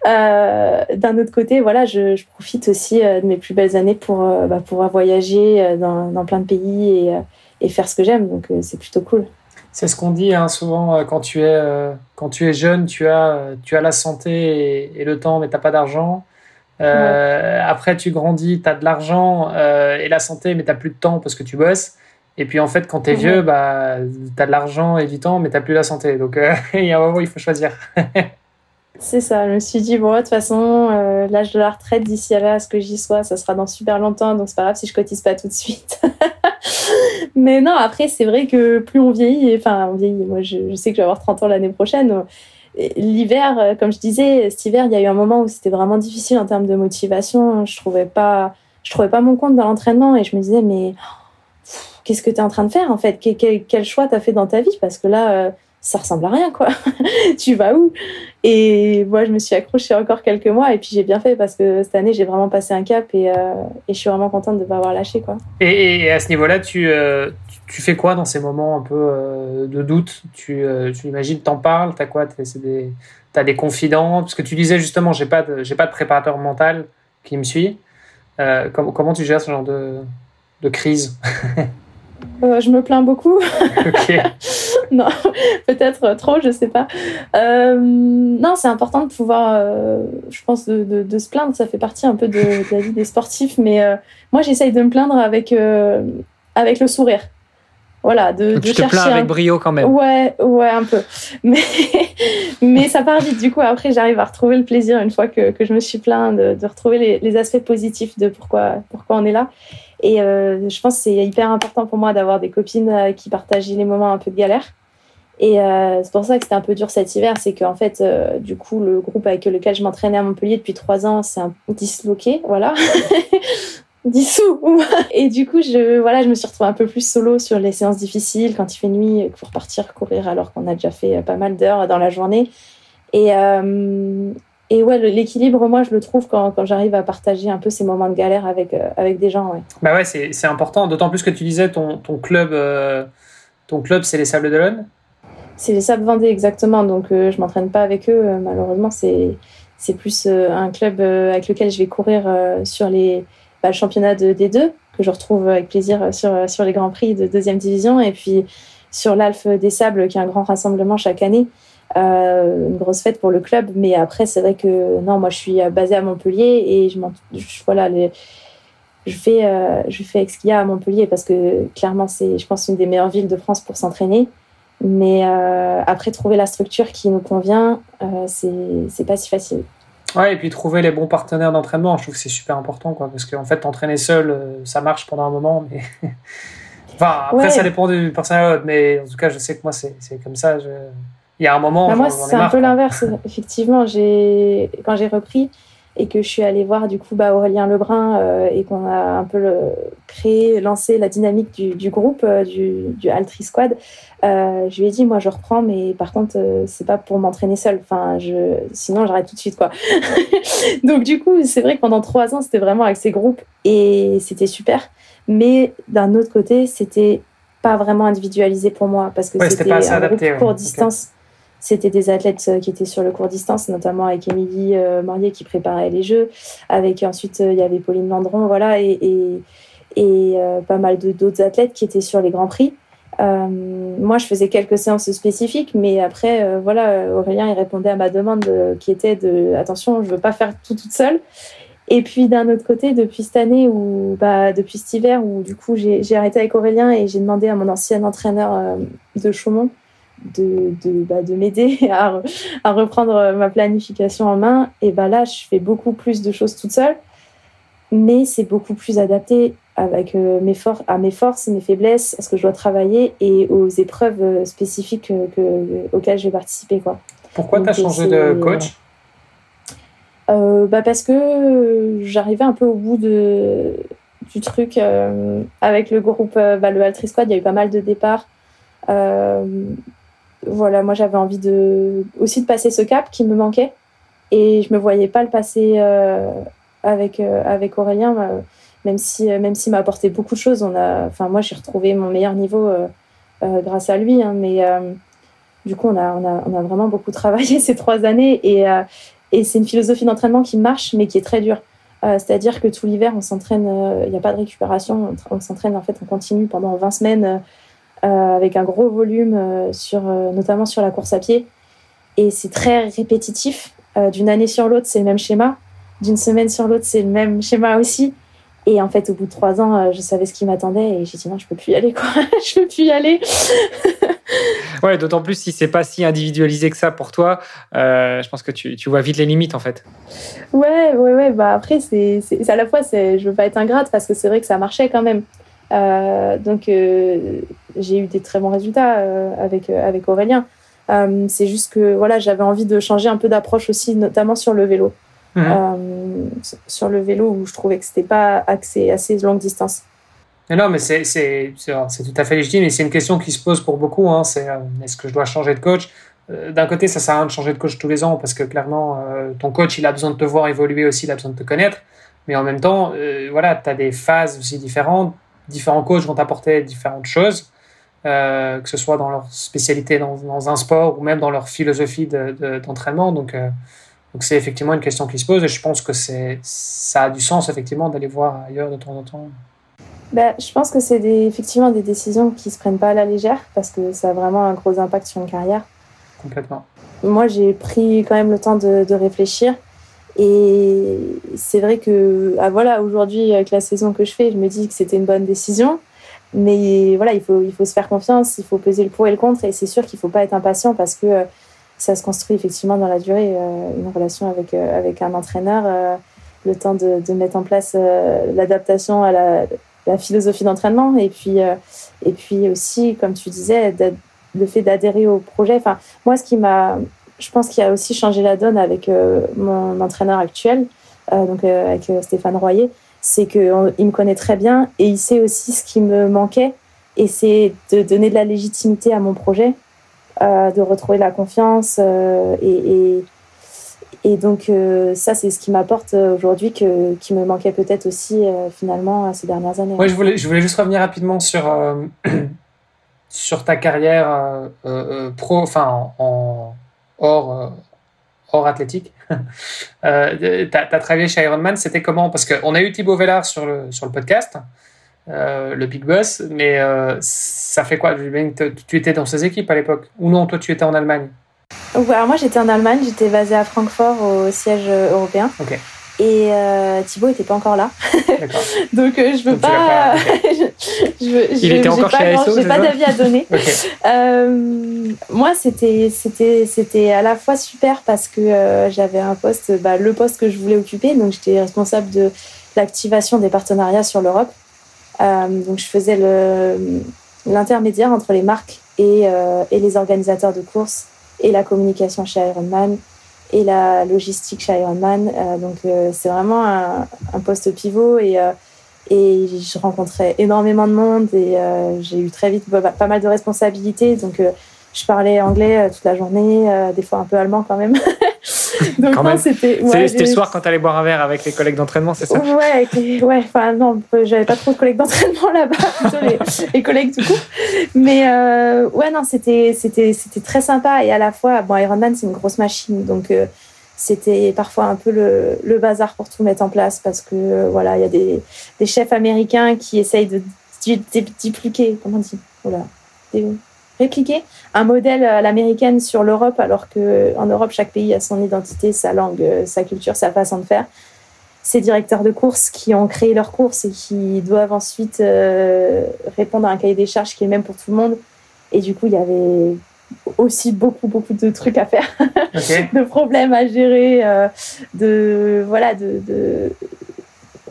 Euh, D'un autre côté, voilà, je, je, profite aussi euh, de mes plus belles années pour euh, bah, pouvoir voyager dans, dans, plein de pays et, et faire ce que j'aime. Donc c'est plutôt cool. C'est ce qu'on dit hein, souvent quand tu es quand tu es jeune, tu as tu as la santé et, et le temps, mais t'as pas d'argent. Euh, après, tu grandis, tu as de l'argent euh, et la santé, mais tu plus de temps parce que tu bosses. Et puis en fait, quand tu es vieux, bah, tu as de l'argent et du temps, mais tu plus la santé. Donc euh, il y a un moment où il faut choisir. C'est ça, je me suis dit, bon, de toute façon, l'âge de la retraite, d'ici à là, ce que j'y sois, ça sera dans super longtemps, donc c'est pas grave si je cotise pas tout de suite. mais non, après, c'est vrai que plus on vieillit, enfin, on vieillit, moi je, je, sais que je vais avoir 30 ans l'année prochaine, l'hiver, euh, comme je disais, cet hiver, il y a eu un moment où c'était vraiment difficile en termes de motivation. Je trouvais pas, je trouvais pas mon compte dans l'entraînement et je me disais, mais qu'est-ce que tu es en train de faire en fait? Quel, quel choix tu as fait dans ta vie? Parce que là, euh, ça ressemble à rien, quoi. tu vas où? Et moi, je me suis accrochée encore quelques mois et puis j'ai bien fait parce que cette année, j'ai vraiment passé un cap et, euh, je suis vraiment contente de ne pas avoir lâché, quoi. Et, à ce niveau-là, tu, tu fais quoi dans ces moments un peu euh, de doute? Tu, euh, tu imagines, t'en parles T'as quoi? T'as des, des confidents? Parce que tu disais justement, j'ai pas pas de préparateur mental qui me suit. Euh, comment, comment tu gères ce genre de, de crise? Je me plains beaucoup. Ok. non, peut-être trop, je sais pas. non, c'est important de pouvoir, je pense, de, de, de, se plaindre. Ça fait partie un peu de, de la vie des sportifs. Mais moi, j'essaye de me plaindre avec, avec le sourire. Voilà, de, de tu te plains avec brio quand même. Ouais, ouais, un peu. Mais, mais ça part vite. Du coup, après, j'arrive à retrouver le plaisir une fois que, que je me suis plaint, de, de retrouver les, les, aspects positifs de pourquoi, pourquoi on est là. Et euh, je pense que c'est hyper important pour moi d'avoir des copines euh, qui partagent les moments un peu de galère. Et euh, c'est pour ça que c'était un peu dur cet hiver, c'est qu'en fait, du coup, le groupe avec lequel je m'entraînais à Montpellier depuis trois ans, c'est un disloqué, voilà. dissous. Et du coup, je, voilà, je me suis retrouvée un peu plus solo sur les séances difficiles, quand il fait nuit, pour partir courir alors qu'on a déjà fait pas mal d'heures dans la journée. Et, et ouais, l'équilibre, moi, je le trouve quand, quand j'arrive à partager un peu ces moments de galère avec, euh, avec des gens. Ouais. Bah ouais, c'est important, d'autant plus que tu disais ton, ton club, euh, ton club c'est les Sables d'Olonne C'est les Sables Vendée, exactement. Donc, je m'entraîne pas avec eux. malheureusement, c'est plus un club avec lequel je vais courir sur les bah, le championnat de D2, que je retrouve avec plaisir sur, sur les Grands Prix de deuxième division, et puis sur l'Alphe des Sables, qui est un grand rassemblement chaque année. Euh, une grosse fête pour le club, mais après, c'est vrai que non, moi je suis basée à Montpellier et je, voilà, les, je fais, euh, je fais à Montpellier parce que clairement, c'est, je pense, une des meilleures villes de France pour s'entraîner. Mais euh, après, trouver la structure qui nous convient, euh, c'est, c'est pas si facile. Ouais, et puis trouver les bons partenaires d'entraînement, je trouve que c'est super important, quoi, parce qu'en fait, t'entraîner seul, ça marche pendant un moment, mais. enfin, après, ça dépend du personnel, mais en tout cas, je sais que moi, c'est comme ça. Je... Il y a un moment. Bah moi, c'est un peu l'inverse, effectivement. Quand j'ai repris, et que je suis allée voir du coup bah, Aurélien Lebrun euh, et qu'on a un peu le, créé, lancé la dynamique du, du groupe, euh, du, du Altri Squad, euh, je lui ai dit moi je reprends mais par contre euh, c'est pas pour m'entraîner seule, enfin, je, sinon j'arrête tout de suite quoi. Donc du coup c'est vrai que pendant trois ans c'était vraiment avec ces groupes et c'était super, mais d'un autre côté c'était pas vraiment individualisé pour moi parce que c'était un groupe court distance. C'était des athlètes qui étaient sur le court distance, notamment avec Émilie Morier qui préparait les Jeux. Avec ensuite, il y avait Pauline Landron, voilà, et, et, et pas mal d'autres athlètes qui étaient sur les grands prix. Euh, moi, je faisais quelques séances spécifiques, mais après, euh, voilà, Aurélien, il répondait à ma demande qui était de attention, je veux pas faire tout toute seule. Et puis d'un autre côté, depuis cette année ou bah, depuis cet hiver où du coup j'ai arrêté avec Aurélien et j'ai demandé à mon ancien entraîneur euh, de Chaumont de, de, bah, de m'aider à, à, reprendre ma planification en main. Et bah là, je fais beaucoup plus de choses toute seule, mais c'est beaucoup plus adapté avec euh, mes for à mes forces, mes faiblesses, à ce que je dois travailler et aux épreuves euh, spécifiques euh, que, auxquelles je vais participer. Quoi. Pourquoi tu as changé de coach? Bah Parce que j'arrivais un peu au bout de, du truc avec le groupe, bah, le Altri Squad, il y a eu pas mal de départs. Voilà, moi j'avais envie de, aussi de passer ce cap qui me manquait et je me voyais pas le passer avec, avec Aurélien même si euh, même s'il m'a apporté beaucoup de choses. On a, enfin moi j'ai retrouvé mon meilleur niveau euh, euh, grâce à lui, hein, mais du coup on a, on a, on a vraiment beaucoup travaillé ces trois années et et c'est une philosophie d'entraînement qui marche mais qui est très dure. C'est-à-dire que tout l'hiver, on s'entraîne, il n'y a pas de récupération, on, s'entraîne en fait on continue pendant 20 semaines avec un gros volume, sur, notamment sur la course à pied. Et c'est très répétitif. D'une année sur l'autre, c'est le même schéma. D'une semaine sur l'autre, c'est le même schéma aussi. Et en fait, au bout de trois ans, euh, je savais ce qui m'attendait et j'ai dit non, je peux plus y aller, quoi. je peux plus y aller. ouais, d'autant plus si c'est pas si individualisé que ça pour toi. Euh, je pense que tu, tu, vois vite les limites, en fait. Ouais, ouais, ouais. Bah après, c'est à la fois, je veux pas être ingrate parce que c'est vrai que ça marchait quand même. Euh, donc, j'ai eu des très bons résultats avec, avec Aurélien. c'est juste que voilà, j'avais envie de changer un peu d'approche aussi, notamment sur le vélo. Mhm. Euh, sur le vélo où je trouvais que c'était pas axé assez longue distance. Non, mais c'est, c'est, c'est, tout à fait légitime et c'est une question qui se pose pour beaucoup. Hein, c'est euh, est-ce que je dois changer de coach? Euh, D'un côté, ça sert à rien de changer de coach tous les ans parce que clairement, ton coach, il a besoin de te voir évoluer aussi, il a besoin de te connaître. Mais en même temps, voilà, tu as des phases aussi différentes. Différents coachs vont t'apporter différentes choses, que ce soit dans leur spécialité dans, dans, un sport ou même dans leur philosophie de, d'entraînement. Donc, donc c'est effectivement une question qui se pose et je pense que c'est ça a du sens effectivement d'aller voir ailleurs de temps en temps. Ben, je pense que c'est des, effectivement des décisions qui se prennent pas à la légère parce que ça a vraiment un gros impact sur une carrière. Complètement. Moi, j'ai pris quand même le temps de, de réfléchir et c'est vrai que ah, voilà, aujourd'hui, avec la saison que je fais, je me dis que c'était une bonne décision. Mais voilà, il faut, il faut se faire confiance, il faut peser le pour et le contre et c'est sûr qu'il ne faut pas être impatient parce que ça se construit effectivement dans la durée, euh, une relation avec, euh, avec un entraîneur, euh, le temps de, de, mettre en place l'adaptation à la, la philosophie d'entraînement et puis, et puis aussi, comme tu disais, le fait d'adhérer au projet. Enfin, moi, ce qui m'a, je pense qu'il a aussi changé la donne avec mon entraîneur actuel, donc avec Stéphane Royer, c'est qu'il me connaît très bien et il sait aussi ce qui me manquait et c'est de donner de la légitimité à mon projet euh, de retrouver la confiance. Euh, et, et, donc, euh, ça, c'est ce qui m'apporte aujourd'hui, que, qui me manquait peut-être aussi finalement ces dernières années. Oui, je voulais, je voulais juste revenir rapidement sur, sur ta carrière pro, enfin, en, hors, hors athlétique. tu as, travaillé chez Ironman, c'était comment? Parce qu'on a eu Thibaut Vellard sur le, sur le podcast. Euh, le Big Boss, mais euh, ça fait quoi? Tu étais dans ses équipes à l'époque? Ou non, toi tu étais en Allemagne? Alors moi j'étais en Allemagne, j'étais basée à Francfort au siège européen. Et euh, Thibaut n'était pas encore là. Donc je veux pas. Il était encore chez ASO J'ai pas d'avis à donner. moi c'était c'était c'était à la fois super parce que j'avais un poste, bah, le poste que je voulais occuper. Donc j'étais responsable de l'activation des partenariats sur l'Europe. Euh, donc je faisais l'intermédiaire entre les marques et, euh, et, les organisateurs de courses et la communication chez Ironman et la logistique chez Ironman. Euh, donc c'est vraiment un, un, poste pivot et, et je rencontrais énormément de monde et j'ai eu très vite pas mal de responsabilités. Donc je parlais anglais toute la journée, des fois un peu allemand quand même. Donc, non, c'était. Ouais, c'était le soir quand tu allais boire un verre avec les collègues d'entraînement, c'est ça? Ouais, ouais, enfin, non, j'avais pas trop de collègues d'entraînement là-bas, plutôt les, les, collègues du coup. Mais euh, ouais, non, c'était très sympa. Et à la fois, bon, Ironman, c'est une grosse machine. Donc, euh, c'était parfois un peu le, le, bazar pour tout mettre en place parce que, euh, voilà, il y a des, des, chefs américains qui essayent de dupliquer, comment on dit? Voilà, répliquer un modèle à l'américaine sur l'Europe, alors qu'en Europe, chaque pays a son identité, sa langue, sa culture, sa façon de faire. Ces directeurs de course qui ont créé leur course et qui doivent ensuite euh, répondre à un cahier des charges qui est le même pour tout le monde. Et du coup, il y avait aussi beaucoup beaucoup de trucs à faire, de problèmes à gérer, euh, de voilà de, de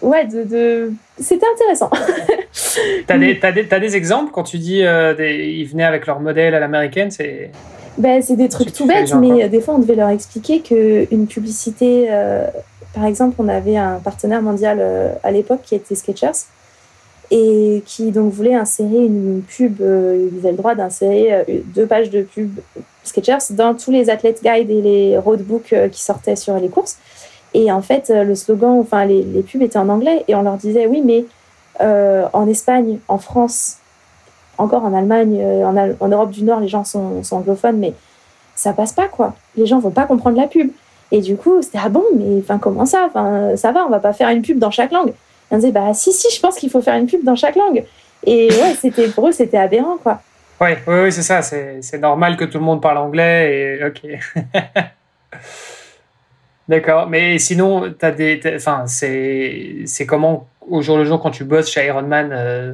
ouais de, de... c'était intéressant. T'as des, as des, as des exemples quand tu dis euh, ils venaient avec leur modèle à l'américaine c'est ben, c'est des trucs tout bêtes mais euh, des fois on devait leur expliquer que une publicité euh, par exemple on avait un partenaire mondial à l'époque qui était Skechers et qui donc voulait insérer une pub ils avaient le droit d'insérer deux pages de pub Skechers dans tous les athlètes guide et les roadbooks qui sortaient sur les courses et en fait le slogan enfin les, les pubs étaient en anglais et on leur disait oui mais euh, en Espagne, en France, encore en Allemagne, euh, en, Europe du Nord, les gens sont, anglophones, mais ça passe pas, quoi. Les gens vont pas comprendre la pub. Et du coup, c'était ah bon, mais enfin comment ça? Enfin, ça va, on va pas faire une pub dans chaque langue. Et on disait bah si si, je pense qu'il faut faire une pub dans chaque langue. Et ouais, c'était pour eux, c'était aberrant, quoi. Oui, oui, oui c'est ça. C'est normal que tout le monde parle anglais et ok. D'accord, mais sinon, as des, enfin, c'est comment au jour le jour quand tu bosses chez Ironman euh,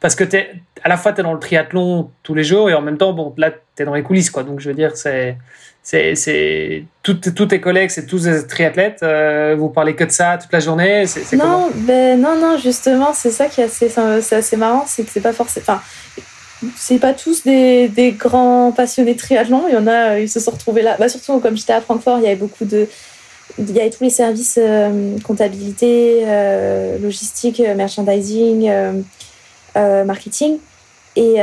Parce que es, à la fois, tu es dans le triathlon tous les jours et en même temps, bon, là, tu es dans les coulisses. Quoi. Donc, je veux dire, c'est. C'est tous tes collègues, c'est tous des triathlètes. Euh, vous parlez que de ça toute la journée. C'est non, ben non, non, justement, c'est ça qui est assez, c'est assez marrant, c'est que c'est pas forcément. Enfin, c'est pas tous des, des, grands passionnés de triathlon. Il y en a, ils se sont retrouvés là. Bah, surtout comme j'étais à Francfort, il y avait beaucoup de il y avait tous les services euh, comptabilité, euh, logistique, euh, merchandising, marketing. Et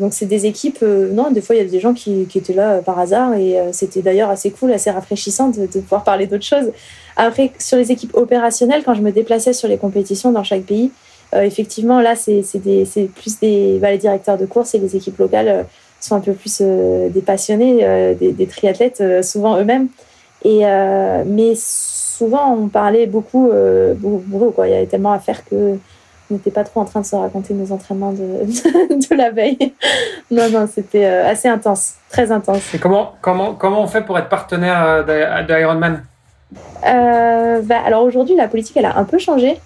donc, c'est des équipes. non, des fois, il y a des gens qui, qui étaient là par hasard. Et c'était d'ailleurs assez cool, assez rafraîchissant de, de pouvoir parler d'autres choses. Après, sur les équipes opérationnelles, quand je me déplaçais sur les compétitions dans chaque pays, effectivement, là, c'est plus des, bah, les directeurs de course et les équipes locales sont un peu plus des passionnés, des, des, triathlètes, souvent eux-mêmes. Et, euh, mais souvent, on parlait beaucoup, euh, beaucoup, quoi. Il y avait tellement à faire que on n'était pas trop en train de se raconter nos entraînements de, de, la veille. non, non, c'était euh, assez intense, très intense. Et comment, comment, comment on fait pour être partenaire d'Ironman euh, bah, Alors aujourd'hui, la politique, elle a un peu changé.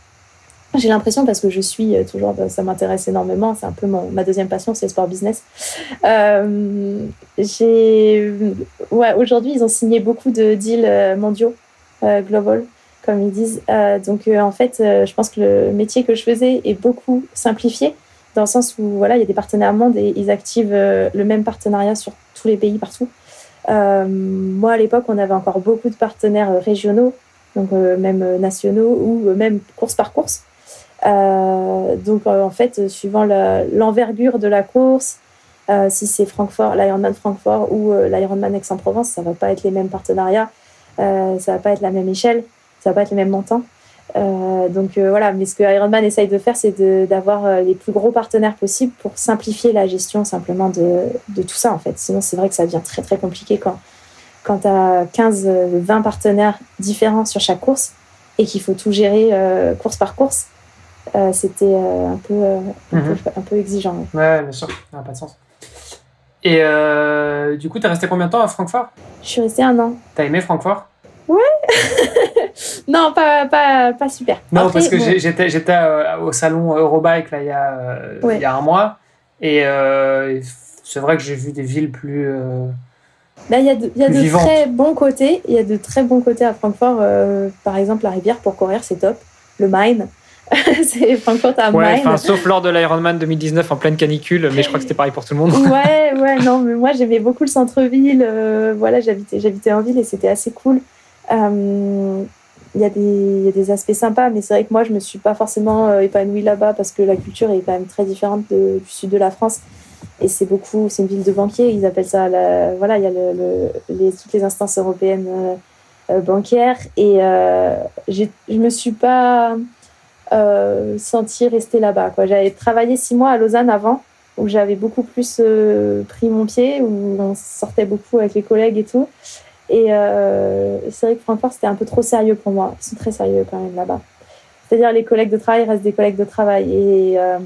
J'ai l'impression parce que je suis euh, toujours, bah, ça m'intéresse énormément. C'est un peu mon, ma deuxième passion, c'est le sport business. Euh, j'ai, ouais, aujourd'hui, ils ont signé beaucoup de deals euh, mondiaux, euh, global, comme ils disent. Euh, donc, en fait, je pense que le métier que je faisais est beaucoup simplifié, dans le sens où voilà, il y a des partenaires mondes et ils activent le même partenariat sur tous les pays partout. moi, à l'époque, on avait encore beaucoup de partenaires régionaux, donc même nationaux ou même course par course. Euh, donc euh, en fait, suivant l'envergure de la course, euh, si c'est Francfort, l'Ironman Francfort ou l'Ironman Aix-en-Provence, ça va pas être les mêmes partenariats, ça va pas être la même échelle, ça va pas être les mêmes montants. donc voilà, mais ce que Ironman essaye de faire, c'est d'avoir les plus gros partenaires possibles pour simplifier la gestion simplement de, de tout ça en fait. Sinon, c'est vrai que ça devient très très compliqué quand, quand tu as 15, 20 partenaires différents sur chaque course et qu'il faut tout gérer course par course. Euh, c'était euh, un, peu, euh, mhm. un, peu, exigeant. Ouais, bien sûr, ça n'a pas de sens. Et du coup, tu es resté combien de temps à Francfort? Je suis restée un an. T'as aimé Francfort? Ouais Non, pas, pas, pas, super. Non, parce que j'étais, j'étais au salon Eurobike là, il, y a, il y a un mois. Et c'est vrai que j'ai vu des villes plus. Bah, il y a de, y a de très bons côtés. Il y a de très bons côtés à Francfort. par exemple, la rivière pour courir, c'est top. Le Main, c'est Francfort à ouais, Sauf lors de l'Ironman 2019 en pleine canicule, mais je crois que c'était pareil pour tout le monde. ouais, ouais, non, mais moi j'aimais beaucoup le centre-ville. Euh, voilà, j'habitais, j'habitais en ville et c'était assez cool. Euh, il y, a des, y a des aspects sympas, mais c'est vrai que moi je me suis pas forcément euh, épanouie là-bas parce que la culture est quand même très différente du sud de la France. et c'est beaucoup, c'est une ville de banquiers, ils appellent ça, la, voilà, il y a le, les, toutes les instances européennes bancaires, et je me suis pas sentie rester là-bas. J'avais travaillé six mois à Lausanne avant, où j'avais beaucoup plus pris mon pied, où on sortait beaucoup avec les collègues et tout. Et c'est vrai que Francfort, c'était un peu trop sérieux pour moi. Ils sont très sérieux quand même là-bas. C'est-à-dire les collègues de travail restent des collègues de travail. Et, euh,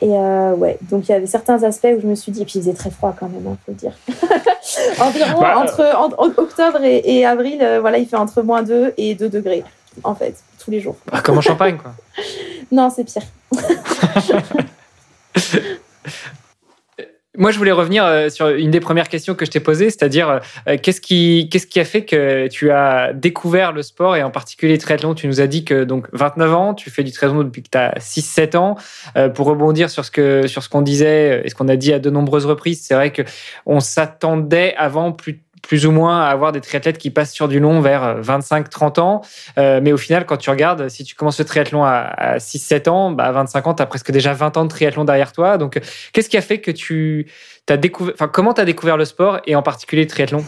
et euh, ouais, donc il y avait certains aspects où je me suis dit, et puis il faisait très froid quand même, il hein, faut dire. Environ bah, entre octobre et, avril, euh, voilà, il fait entre moins 2 et 2 degrés, en fait, tous les jours. Bah, comme en Champagne, quoi. non, c'est pire. Moi, je voulais revenir euh, sur une des premières questions que je t'ai posées, c'est-à-dire euh, qu'est-ce qui, qu'est-ce qui a fait que tu as découvert le sport et en particulier le triathlon? Tu nous as dit que donc 29 ans, tu fais du triathlon depuis que tu as 6-7 ans. Euh, pour rebondir sur ce que sur ce qu'on disait et ce qu'on a dit à de nombreuses reprises, c'est vrai que on s'attendait avant plus plus ou moins à avoir des triathlètes qui passent sur du long vers 25-30 ans. mais au final, quand tu regardes, si tu commences le triathlon à, 6-7 ans, bah, à 25 ans, tu as presque déjà 20 ans de triathlon derrière toi. Donc, qu'est-ce qui a fait que tu as découvert, enfin, comment tu as découvert le sport et en particulier le triathlon?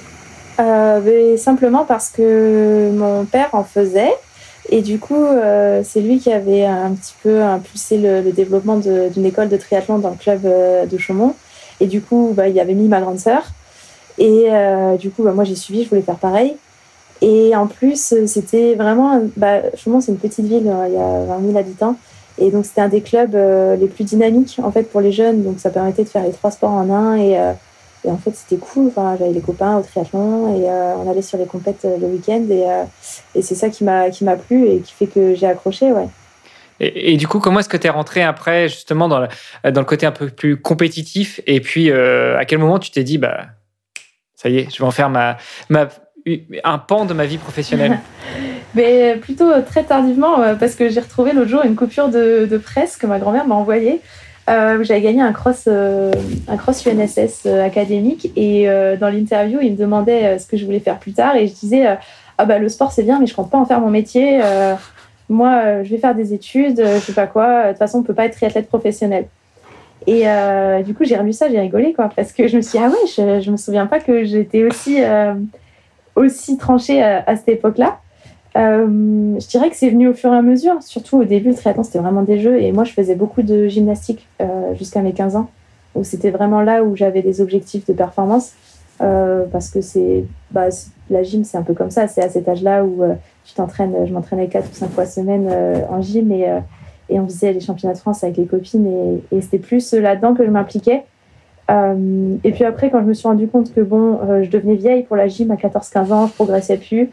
Euh, Simplement parce que mon père en faisait. Et du coup, euh, c'est lui qui avait un petit peu impulsé le, développement d'une école de triathlon dans le club euh, de Chaumont. Et du coup, bah, il avait mis ma grande sœur. Et euh, du coup, bah, moi, j'ai suivi, je voulais faire pareil. Et en plus, c'était vraiment. Bah, Chaumont, c'est une petite ville, hein, il y a 20 000 habitants. Et donc, c'était un des clubs euh, les plus dynamiques, en fait, pour les jeunes. Donc, ça permettait de faire les trois sports en un. Et, euh, et en fait, c'était cool. Enfin, j'avais les copains au triathlon et on allait sur les compètes le week-end. Et, et c'est ça qui m'a plu et qui fait que j'ai accroché, ouais. Et, et, du coup, comment est-ce que tu es rentré après, justement, dans le, dans le côté un peu plus compétitif? Et puis, à quel moment tu t'es dit, bah, ça y est, je vais en faire un pan de ma vie professionnelle Mais plutôt très tardivement, euh, parce que j'ai retrouvé l'autre jour une coupure de, presse que ma grand-mère m'a envoyée. Euh, j'avais gagné un cross, euh, un cross UNSS académique et dans l'interview, il me demandait ce que je voulais faire plus tard et je disais ah bah le sport c'est bien mais je compte pas en faire mon métier. moi, je vais faire des études, je sais pas quoi. De toute façon, on peut pas être triathlète professionnel. Et euh, du coup, j'ai relu ça, j'ai rigolé, quoi, parce que je me suis dit, ah ouais, je, je me souviens pas que j'étais aussi, euh, aussi tranchée à, cette époque-là. Euh, je dirais que c'est venu au fur et à mesure, surtout au début, le triathlon, c'était vraiment des jeux, et moi, je faisais beaucoup de gymnastique jusqu'à mes 15 ans, où c'était vraiment là où j'avais des objectifs de performance, parce que c'est, bah, la gym, c'est un peu comme ça, c'est à cet âge-là où tu t'entraînes, je m'entraînais 4 ou 5 fois semaine en gym, et et on faisait les championnats de France avec les copines et, c'était plus là-dedans que je m'impliquais. Euh, et puis après, quand je me suis rendu compte que bon, euh, je devenais vieille pour la gym à 14-15 ans, je progressais plus.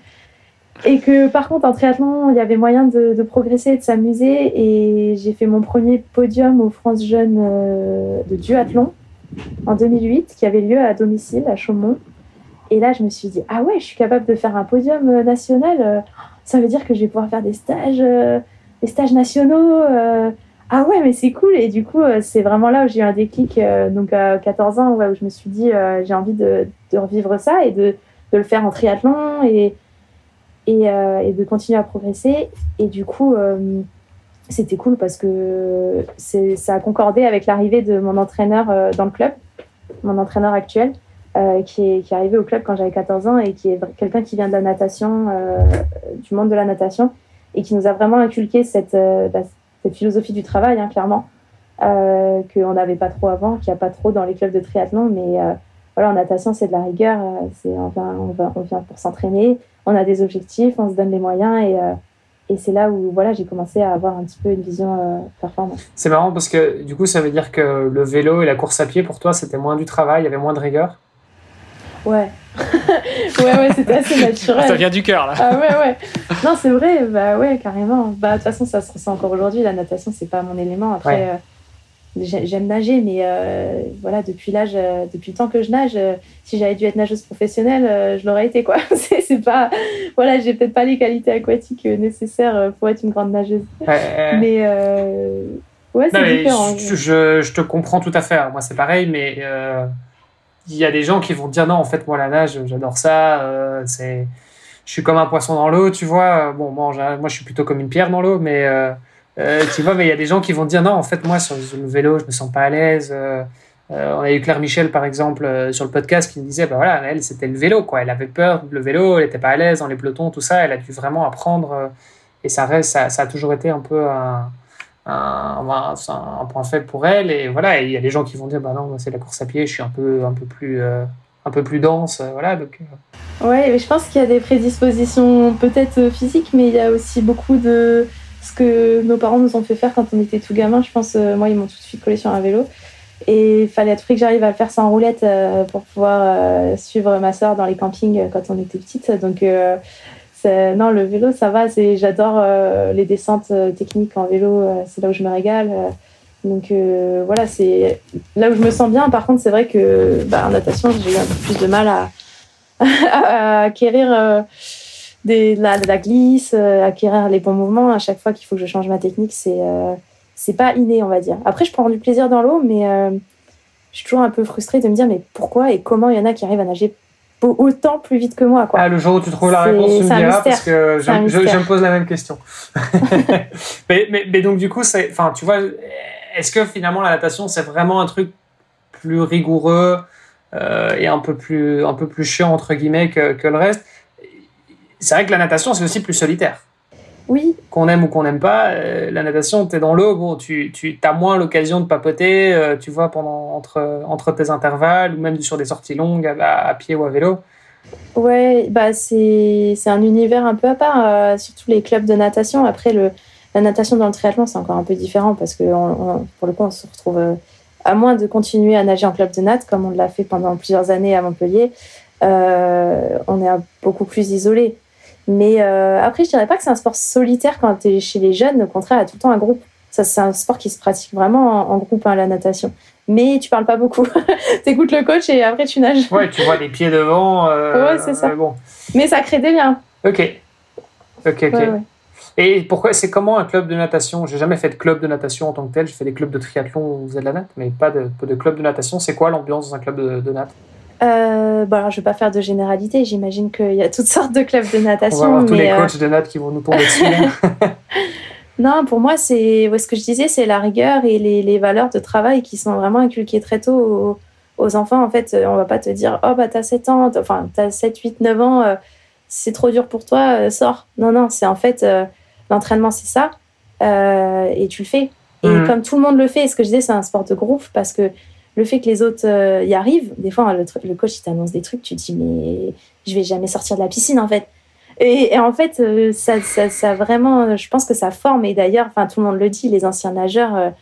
Et que par contre, en triathlon, il y avait moyen de, progresser et de s'amuser. Et j'ai fait mon premier podium au France Jeunes euh, de duathlon en 2008, qui avait lieu à domicile à Chaumont. Et là, je me suis dit, ah ouais, je suis capable de faire un podium national. Ça veut dire que je vais pouvoir faire des stages les stages nationaux. Euh, ah ouais, mais c'est cool. Et du coup, euh, c'est vraiment là où j'ai eu un déclic, euh, donc à 14 ans, où je me suis dit, j'ai envie de, revivre ça et de, le faire en triathlon et, et, de continuer à progresser. Et du coup, c'était cool parce que ça a concordé avec l'arrivée de mon entraîneur dans le club, mon entraîneur actuel. qui, est, qui est arrivé au club quand j'avais 14 ans et qui est quelqu'un qui vient de la natation, du monde de la natation, et qui nous a vraiment inculqué cette, euh, bah, cette philosophie du travail, hein, clairement, euh, qu'on n'avait pas trop avant, qu'il n'y a pas trop dans les clubs de triathlon. Mais euh, voilà, en natation, c'est de la rigueur. c'est, on, vient, on, va, on vient pour s'entraîner, on a des objectifs, on se donne les moyens et et c'est là où voilà, j'ai commencé à avoir un petit peu une vision performance. C'est marrant parce que du coup, ça veut dire que le vélo et la course à pied, pour toi, c'était moins du travail, il y avait moins de rigueur? Ouais. ouais, ouais, c'était assez naturel. Ça vient du cœur, là. Ah ouais, ouais. Non, c'est vrai, bah ouais, carrément. Bah, de toute façon, ça se ressent encore aujourd'hui. La natation, c'est pas mon élément. Après, euh, j'aime nager, mais euh, voilà, depuis l'âge, euh, depuis le temps que je nage, si j'avais dû être nageuse professionnelle, je l'aurais été, quoi. c'est pas, voilà, j'ai peut-être pas les qualités aquatiques nécessaires pour être une grande nageuse. Mais, ouais, c'est différent. Je, je, te comprends tout à fait. Moi, c'est pareil, mais il y a des gens qui vont dire non, en fait, moi, la nage, j'adore ça. Euh, c'est, je suis comme un poisson dans l'eau, tu vois. Bon, moi, moi, je suis plutôt comme une pierre dans l'eau, mais euh, euh, tu vois, mais il y a des gens qui vont dire non, en fait, moi, sur le vélo, je me sens pas à l'aise. on a eu Claire Michel, par exemple, sur le podcast, qui disait, bah voilà, elle, c'était le vélo, quoi. Elle avait peur, le vélo, elle n'était pas à l'aise dans les pelotons, tout ça. Elle a dû vraiment apprendre. et ça, reste, ça, ça, a toujours été un peu un, un, un, point faible pour elle. Et voilà, il y a des gens qui vont dire, bah non, c'est la course à pied, je suis un peu, un peu plus un peu plus dense. Euh, voilà, donc, euh. Ouais, je pense qu'il y a des prédispositions peut-être physiques, mais il y a aussi beaucoup de ce que nos parents nous ont fait faire quand on était tout gamin. Je pense, euh, moi, ils m'ont tout de suite collé sur un vélo. Et il fallait à tout prix que j'arrive à le faire sans roulette pour pouvoir suivre ma soeur dans les campings quand on était petite. Donc, non, le vélo, ça va. J'adore les descentes techniques en vélo. c'est là où je me régale. Donc euh, voilà, c'est là où je me sens bien. Par contre, c'est vrai que bah, en natation, j'ai eu un peu plus de mal à, acquérir euh, des, de, la, glisse, euh, acquérir les bons mouvements. À chaque fois qu'il faut que je change ma technique, c'est c'est pas inné, on va dire. Après, je prends du plaisir dans l'eau, mais je suis toujours un peu frustrée de me dire mais pourquoi et comment il y en a qui arrivent à nager autant plus vite que moi. Quoi. Ah, le jour où tu trouves la réponse, tu me diras parce que je, je, me pose la même question. mais, mais, mais, donc, du coup, enfin, tu vois, est-ce que finalement la natation c'est vraiment un truc plus rigoureux euh, et un peu plus un peu plus chiant entre guillemets que, que le reste? C'est vrai que la natation c'est aussi plus solitaire. Oui. Qu'on aime ou qu'on n'aime pas, euh, la natation, tu es dans l'eau, bon, tu, tu as moins l'occasion de papoter, euh, tu vois, pendant, entre, entre tes intervalles, ou même sur des sorties longues à, à pied ou à vélo. Ouais, bah c'est un univers un peu à part, surtout les clubs de natation. Après, le, la natation dans le triathlon, c'est encore un peu différent parce que pour le coup, on se retrouve, euh, à moins de continuer à nager en club de nat, comme on l'a fait pendant plusieurs années à Montpellier, euh, on est beaucoup plus isolé. Mais euh, après, je dirais pas que c'est un sport solitaire quand tu es chez les jeunes. Au contraire, il y a tout le temps un groupe. Ça, c'est un sport qui se pratique vraiment en, groupe, hein, la natation. Mais tu parles pas beaucoup. tu écoutes le coach et après tu nages. Ouais, tu vois les pieds devant. ouais, c'est ça. bon. Mais ça crée des liens. Ok. Ok, ok. Et pourquoi c'est comment un club de natation? J'ai jamais fait de club de natation en tant que tel. J'ai fait des clubs de triathlon où vous êtes de la natte, mais pas de, de club de natation. C'est quoi l'ambiance dans un club de, de natte? Euh, bon alors, je vais pas faire de généralité. J'imagine qu'il y a toutes sortes de clubs de natation. On va avoir tous les euh, coachs de natte qui vont nous tomber dessus. non, pour moi, c'est ce que je disais, c'est la rigueur et les, les, valeurs de travail qui sont vraiment inculquées très tôt aux, enfants. En fait, on va pas te dire, oh bah t'as 7 ans, enfin t'as 7, 8, 9 ans, euh, c'est trop dur pour toi, sors. Non, non, c'est en fait l'entraînement, c'est ça. Euh, et tu le fais. Et mhm. comme tout le monde le fait, ce que je disais, c'est un sport de groupe parce que le fait que les autres euh, y arrivent, des fois, le, coach, il t'annonce des trucs, tu te dis, mais je vais jamais sortir de la piscine, en fait. Et, en fait, euh, ça, ça, vraiment, je pense que ça forme. Et d'ailleurs, enfin, tout le monde le dit, les anciens nageurs,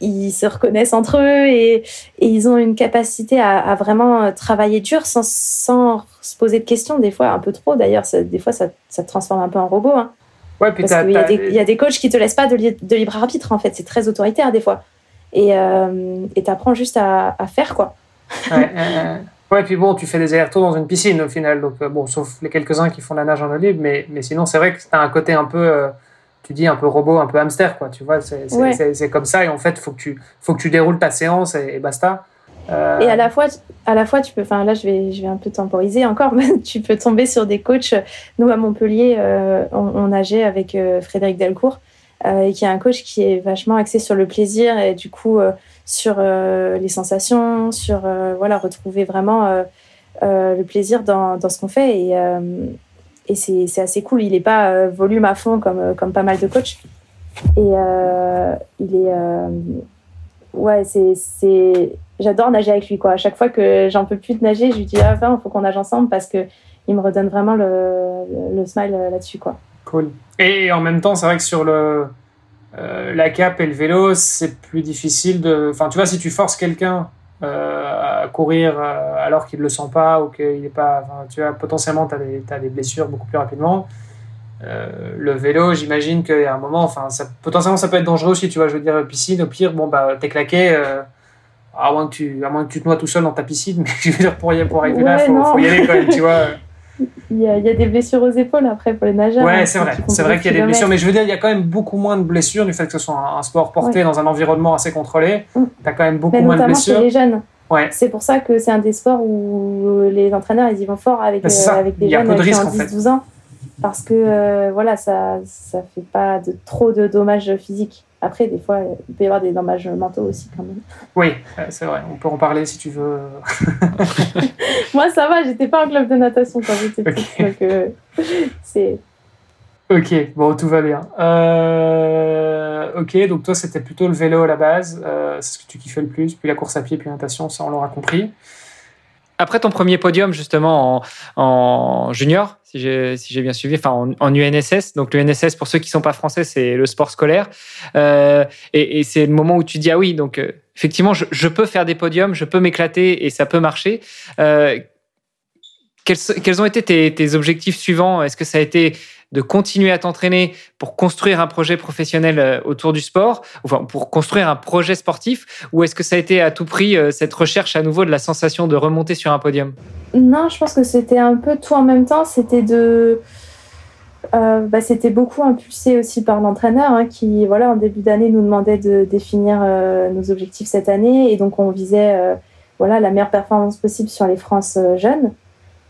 ils se reconnaissent entre eux et, ils ont une capacité à, vraiment travailler dur sans, sans, se poser de questions, des fois un peu trop. D'ailleurs, des fois, ça, ça, te transforme un peu en robot. Hein. Ouais, puis Parce qu'il y, y, a des coachs qui te laissent pas de, de, libre arbitre, en fait. C'est très autoritaire, des fois. Et euh, tu apprends juste à, à, faire, quoi. Ouais, ouais, puis bon, tu fais des allers-retours dans une piscine, au final. Donc, euh, bon, sauf les quelques-uns qui font la nage en eau libre. Mais, mais sinon, c'est vrai que tu as un côté un peu, euh, tu dis, un peu robot, un peu hamster, quoi. Tu vois, c'est comme ça. Et en fait, il faut, que tu, faut que tu déroules ta séance et basta. Euh, et à la fois, à la fois, tu peux, enfin là, je vais, je vais un peu temporiser encore, mais tu peux tomber sur des coachs. Nous à Montpellier, euh, on, nageait avec Frédéric Delcourt, et qui est un coach qui est vachement axé sur le plaisir et du coup sur les sensations, sur voilà retrouver vraiment le plaisir dans, dans ce qu'on fait et, et c'est assez cool. Il n'est pas volume à fond comme comme pas mal de coachs et il est ouais c'est j'adore nager avec lui. Quoi. À chaque fois que j'en peux plus de nager, je lui dis ah, il faut qu'on nage ensemble parce que il me redonne vraiment le, le, smile là-dessus. Quoi. Cool. Et en même temps, c'est vrai que sur le, euh, la cape et le vélo, c'est plus difficile de. Enfin, tu vois, si tu forces quelqu'un euh, à courir euh, alors qu'il ne le sent pas ou qu'il n'est pas. tu vois, potentiellement, tu as, as, des blessures beaucoup plus rapidement. le vélo, j'imagine qu'il y a un moment, enfin, ça, potentiellement ça peut être dangereux aussi, tu vois. Je veux dire, piscine, au pire, bon, bah, t'es claqué, à moins, que tu, à moins que tu te noies tout seul dans ta piscine, mais je veux dire, pour, pour arriver là, il faut, y aller quand même, tu vois. Il y, a, il y, a, des blessures aux épaules après pour les nageurs. Ouais, hein, c'est vrai. C'est vrai qu'il y a des blessures, mais je veux dire, il y a quand même beaucoup moins de blessures du fait que ce soit un, sport porté dans un environnement assez controlé. Mm. Tu as quand même beaucoup moins de blessures. Chez les jeunes. Ouais. C'est pour ça que c'est un des sports où les entraîneurs ils y vont fort avec, euh, avec des jeunes qui ont 10-12 en ans. Parce que euh, voilà, ça ne fait pas de, trop de dommages physiques. Après, des fois, il peut y avoir des dommages mentaux aussi quand même. Oui, c'est vrai. On peut en parler si tu veux. Moi, ça va. J'étais pas en club de natation quand j'étais petite, donc euh, c'est. Ok, bon, tout va bien. Euh, ok, donc toi, c'était plutôt le vélo à la base. Euh, c'est ce que tu kiffais le plus. Puis la course à pied, puis la natation, ça, on l'aura compris. Après ton premier podium, justement, en, junior, si j'ai bien suivi, enfin en, UNSS. Donc, l'UNSS, pour ceux qui ne sont pas français, c'est le sport scolaire. Euh, et, c'est le moment où tu dis, ah oui, donc effectivement, je, peux faire des podiums, je peux m'éclater et ça peut marcher. quels, quels, ont été tes, tes objectifs suivants? Est-ce que ça a été de continuer à t'entraîner pour construire un projet professionnel euh, autour du sport, enfin pour construire un projet sportif, ou est-ce que ça a été à tout prix euh, cette recherche à nouveau de la sensation de remonter sur un podium? Non, je pense que c'était un peu tout en même temps. C'était de euh, bah, c'était beaucoup impulsé aussi par l'entraîneur hein, qui, voilà, en début d'année, nous demandait de définir nos objectifs cette année et donc on visait, voilà, la meilleure performance possible sur les France jeunes,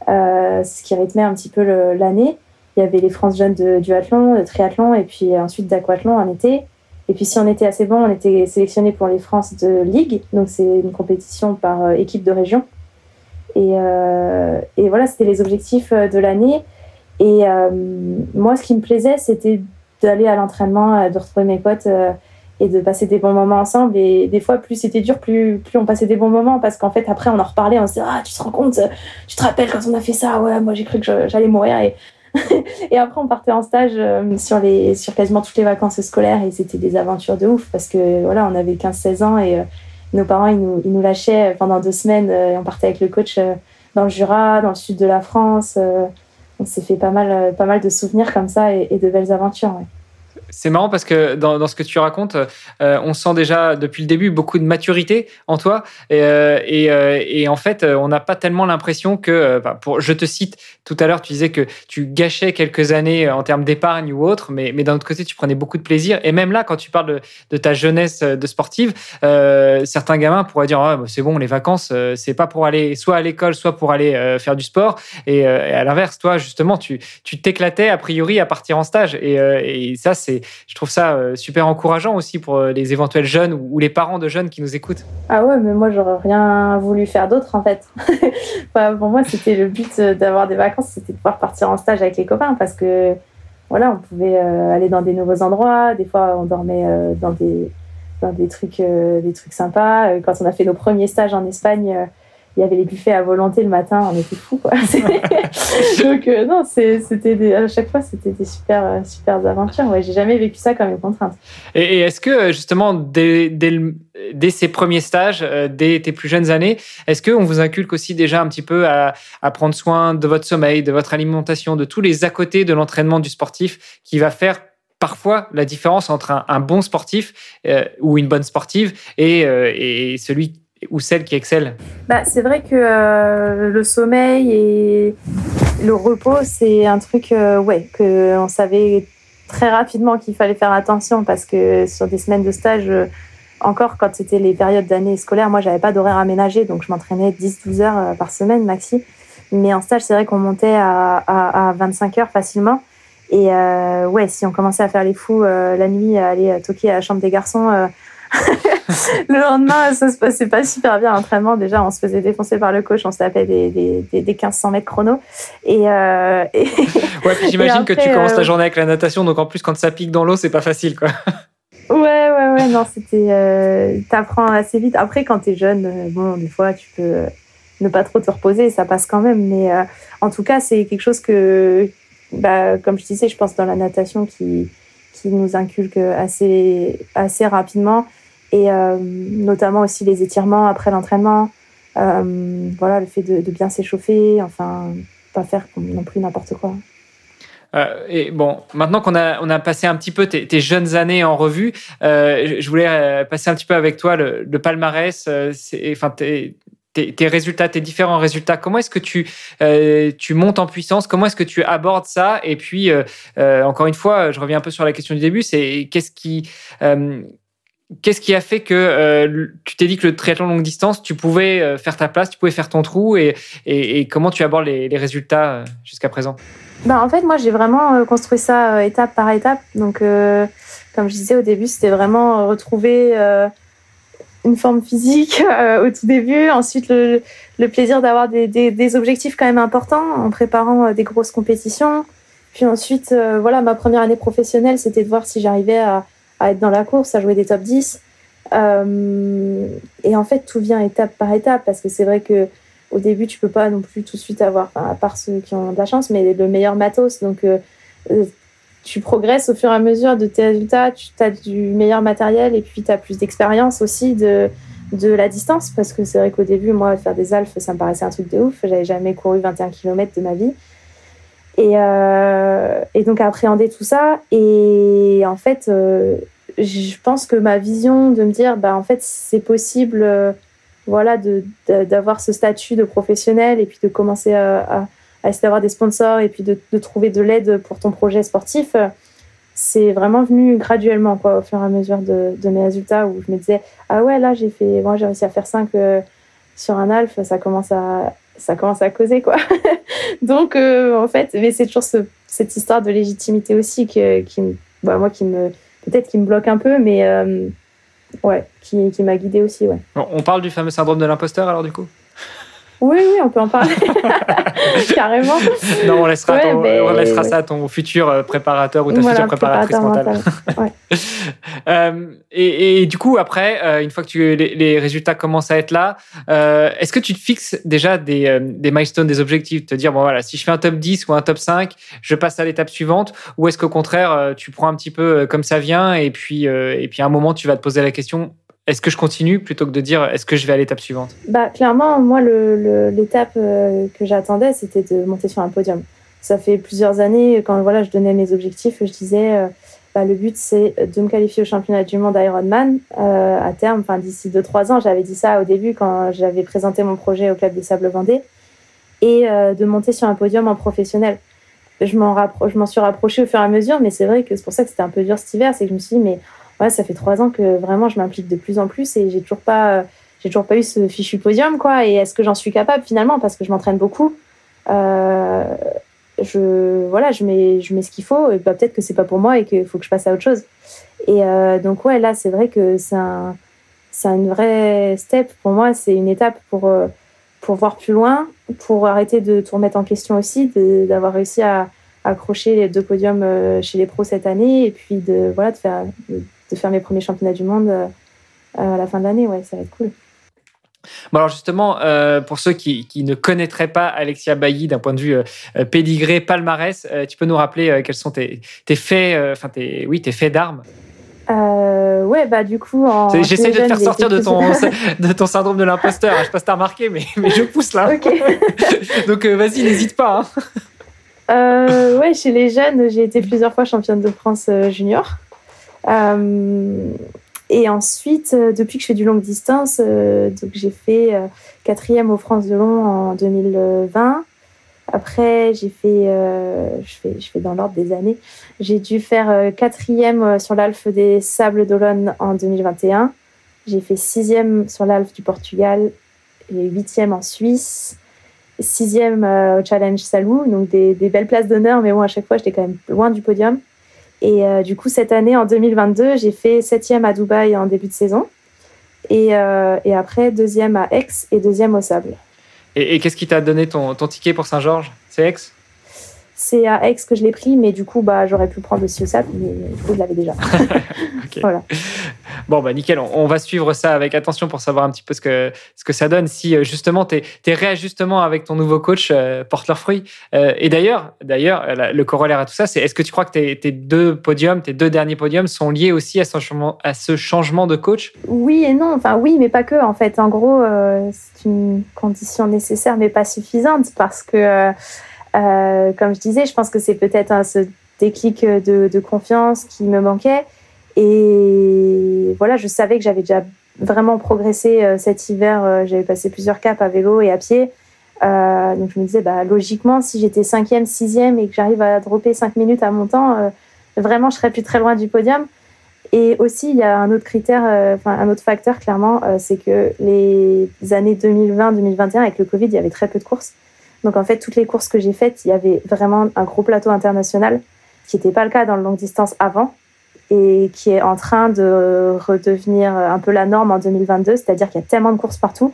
ce qui rythmait un petit peu l'année. Il y avait les France jeunes de duathlon, de triathlon et puis ensuite d'aquathlon en été. Et puis si on était assez bon, on était sélectionné pour les France de Ligue. Donc c'est une compétition par euh, équipe de région. Et, euh, et voilà, c'était les objectifs euh, de l'année. Et moi, ce qui me plaisait, c'était d'aller à l'entraînement, de retrouver mes potes et de passer des bons moments ensemble. Et des fois, plus c'était dur, plus, plus on passait des bons moments parce qu'en fait, après, on en reparlait, on se disait Ah, tu te rends compte, tu te rappelles quand on a fait ça? Ouais, moi j'ai cru que j'allais mourir. et après, on partait en stage euh, sur, les, sur quasiment toutes les vacances scolaires et c'était des aventures de ouf parce que voilà, on avait 15-16 ans et euh, nos parents, ils nous, ils nous, lâchaient pendant deux semaines euh, et on partait avec le coach dans le Jura, dans le sud de la France. on s'est fait pas mal, pas mal de souvenirs comme ça et, de belles aventures. C'est marrant parce que dans, ce que tu racontes, euh, on sent déjà depuis le début beaucoup de maturité en toi. Et, euh, euh, en fait, on n'a pas tellement l'impression que, pour, je te cite tout à l'heure, tu disais que tu gâchais quelques années en termes d'épargne ou autre, mais, mais d'un autre côté, tu prenais beaucoup de plaisir. Et même là, quand tu parles de, ta jeunesse de sportive, certains gamins pourraient dire ah, bah, c'est bon, les vacances, c'est pas pour aller soit à l'école, soit pour aller faire du sport. Et, à l'inverse, toi, justement, tu t'éclatais a priori à partir en stage. Et ça, c'est je trouve ça euh, super encourageant aussi pour euh, les éventuels jeunes ou les parents de jeunes qui nous écoutent. Ah ouais, mais moi, j'aurais rien voulu faire d'autre en fait. pour moi, c'était le but euh, d'avoir des vacances, c'était de pouvoir partir en stage avec les copains parce que voilà, on pouvait aller dans des nouveaux endroits. Des fois, on dormait dans des, dans des trucs, des trucs sympas. Quand on a fait nos premiers stages en Espagne, il y avait les buffets à volonté le matin, on était fous. Donc euh, non, c'était à chaque fois c'était des super euh, super aventures. Ouais, j'ai jamais vécu ça comme une contrainte. Et, est-ce que euh, justement dès, ces premiers stages, dès tes plus jeunes années, est-ce qu'on vous inculque aussi déjà un petit peu à, prendre soin de votre sommeil, de votre alimentation, de tous les à côté de l'entraînement du sportif qui va faire parfois la différence entre un, bon sportif ou une bonne sportive et, et celui ou celle qui excelle bah, C'est vrai que euh, le sommeil et le repos, c'est un truc euh, ouais, que on savait très rapidement qu'il fallait faire attention parce que sur des semaines de stage, euh, encore quand c'était les périodes d'année scolaire, moi, j'avais pas d'horaire aménagé, donc je m'entraînais 10-12 heures par semaine maxi. Mais en stage, c'est vrai qu'on montait à, à, 25 heures facilement. Et ouais, si on commençait à faire les fous la nuit, à aller toquer à la chambre des garçons, le lendemain, ça se passait pas super bien l'entraînement. Déjà, on se faisait défoncer par le coach, on se tapait des, des, des, 1500 mètres chrono. Et, euh, ouais, puis j'imagine que tu commences ta euh, journée avec la natation, donc en plus, quand ça pique dans l'eau, c'est pas facile, quoi. Ouais, ouais, ouais, non, c'était. Euh, t'apprends assez vite. Après, quand t'es jeune, euh, bon, des fois, tu peux ne pas trop te reposer, ça passe quand même. Mais en tout cas, c'est quelque chose que, bah, comme je disais, je pense dans la natation qui, qui nous inculque assez, assez rapidement et euh, notamment aussi les étirements après l'entraînement. Euh, voilà, le fait de, bien s'échauffer, enfin, pas faire non plus n'importe quoi. Euh, et bon, maintenant qu'on a, on a passé un petit peu tes, jeunes années en revue, je voulais passer un petit peu avec toi le, palmarès, enfin tes, tes, résultats, tes différents résultats. Comment est-ce que tu, tu montes en puissance? Comment est-ce que tu abordes ça? Et puis, encore une fois, je reviens un peu sur la question du début, c'est qu'est-ce qui Qu'est-ce qui a fait que euh, tu t'es dit que le triathlon longue distance, tu pouvais euh, faire ta place, tu pouvais faire ton trou et, comment tu abordes les, résultats euh, jusqu'à présent? Bah, En fait, moi, j'ai vraiment construit ça étape par étape. Donc, comme je disais au début, c'était vraiment retrouver une forme physique au tout début. Ensuite, le, plaisir d'avoir des, des, objectifs quand même importants en préparant des grosses compétitions. Puis ensuite, voilà, ma première année professionnelle, c'était de voir si j'arrivais à, à, être dans la course, à jouer des top 10. Euh, et en fait, tout vient étape par étape parce que c'est vrai que au début, tu peux pas non plus tout de suite avoir, à part ceux qui ont de la chance, mais le meilleur matos. Donc, euh, euh, tu progresses au fur et à mesure de tes résultats, tu as du meilleur matériel et puis tu as plus d'expérience aussi de, de la distance parce que c'est vrai qu'au début, moi, faire des alphes, ça me paraissait un truc de ouf. J'avais jamais couru 21 km de ma vie. Et, et donc, appréhender tout ça. Et en fait, je pense que ma vision de me dire, bah, en fait, c'est possible euh, voilà, d'avoir ce statut de professionnel et puis de commencer à, à, essayer d'avoir des sponsors et puis de, de trouver de l'aide pour ton projet sportif, c'est vraiment venu graduellement quoi, au fur et à mesure de, de, mes résultats où je me disais, ah ouais, là, j'ai fait, moi, j'ai réussi à faire 5 euh, sur un alpha, ça commence à, ça commence à causer, quoi. Donc, euh, en fait, mais c'est toujours ce, cette histoire de légitimité aussi qui, qui bah, moi, qui me, peut-être qui me bloque un peu, mais euh, ouais, qui, qui m'a guidée aussi. Ouais. On parle du fameux syndrome de l'imposteur alors du coup? Oui, oui, on peut en parler. Carrément. Non, on laissera, on laissera ça à ton futur euh, préparateur ou ta future préparatrice mentale. euh, et, et, du coup, après, euh, une fois que tu, les, les, résultats commencent à être là, euh, est-ce que tu te fixes déjà des, des milestones, des objectifs Te dire, bon voilà, si je fais un top 10 ou un top 5, je passe à l'étape suivante Ou est-ce qu'au contraire, tu prends un petit peu comme ça vient et puis, et puis à un moment, tu vas te poser la question est-ce que je continue plutôt que de dire est-ce que je vais à l'étape suivante? Bah clairement, moi l'étape euh, que j'attendais, c'était de monter sur un podium. Ça fait plusieurs années quand voilà, je donnais mes objectifs, je disais euh, bah, le but c'est de me qualifier au championnat du monde Ironman euh, à terme, enfin d'ici 2-3 ans. J'avais dit ça au début quand j'avais présenté mon projet au club des Sables Vendée et de monter sur un podium en professionnel. Je m'en je m'en suis rapprochée au fur et à mesure, mais c'est vrai que c'est pour ça que c'était un peu dur cet hiver, c'est que je me suis dit mais ouais, ça fait trois ans que vraiment je m'implique de plus en plus et j'ai toujours pas, j'ai toujours pas eu ce fichu podium, quoi. Et est-ce que j'en suis capable finalement? Parce que je m'entraîne beaucoup. Euh, je, voilà, je mets, je mets ce qu'il faut et bah, peut-être que c'est pas pour moi et qu'il faut que je passe à autre chose. Et euh, donc, ouais, là, c'est vrai que c'est un, c'est une vraie step pour moi. C'est une étape pour, euh, pour voir plus loin, pour arrêter de tout remettre en question aussi, d'avoir réussi à, accrocher les deux podiums euh, chez les pros cette année et puis de, voilà, de faire, faire mes premiers championnats du monde euh, à la fin de l'année. Ouais, ça va être cool. Bon alors justement, euh, pour ceux qui, qui, ne connaîtraient pas Alexia Bailly d'un point de vue euh, pédigré, palmarès, euh, tu peux nous rappeler quels sont tes, tes faits, enfin tes, oui, tes faits d'armes? Ouais, bah du coup, j'essaie de te faire sortir de ton, de ton syndrome de l'imposteur. Je sais pas si t'as remarqué, mais, mais je pousse là. Donc vas-y, n'hésite pas. Hein. ouais, chez les jeunes, j'ai été plusieurs fois championne de France junior. Euh, et ensuite, euh, depuis que je fais du longue distance, euh, donc j'ai fait quatrième aux France de long en 2020. Après, j'ai fait, je fais, je fais dans l'ordre des années. J'ai dû faire quatrième sur l'Alphe des Sables d'Olonne en 2021. J'ai fait sixième sur l'Alphe du Portugal et huitième en Suisse. Sixième au Challenge Salou, donc des belles places d'honneur, mais bon, à chaque fois, j'étais quand même loin du podium. Et euh, du coup, cette année, en 2022, j'ai fait septième à Dubaï en début de saison. Et, euh, et après, deuxième à Aix et deuxième au Sable. Et, qu'est-ce qui t'a donné ton, ton, ticket pour Saint-Georges? C'est Aix? C'est à Aix que je l'ai pris, mais du coup, bah, j'aurais pu prendre aussi au SAP, mais du coup, je l'avais déjà. voilà. Bon, bah, nickel. On, va suivre ça avec attention pour savoir un petit peu ce que, ce que ça donne. Si, euh, justement, tes, tes réajustements avec ton nouveau coach euh, portent leurs fruits. Euh, et d'ailleurs, d'ailleurs, le corollaire à tout ça, c'est est-ce que tu crois que tes, tes, deux podiums, tes deux derniers podiums sont liés aussi à ce changement, à ce changement de coach? Oui et non. Enfin, oui, mais pas que. En fait, en gros, c'est une condition nécessaire, mais pas suffisante parce que euh, comme je disais, je pense que c'est peut-être ce déclic de, de, confiance qui me manquait. Et voilà, je savais que j'avais déjà vraiment progressé euh, cet hiver. Euh, j'avais passé plusieurs caps à vélo et à pied. Euh, donc je me disais, bah, logiquement, si j'étais cinquième, sixième et que j'arrive à dropper cinq minutes à mon temps, euh, vraiment, je serais plus très loin du podium. Et aussi, il y a un autre critère, enfin un autre facteur, clairement, c'est que les années 2020-2021, avec le Covid, il y avait très peu de courses. Donc en fait, toutes les courses que j'ai faites, il y avait vraiment un gros plateau international qui n'était pas le cas dans le longue distance avant et qui est en train de redevenir un peu la norme en 2022, c'est-à-dire qu'il y a tellement de courses partout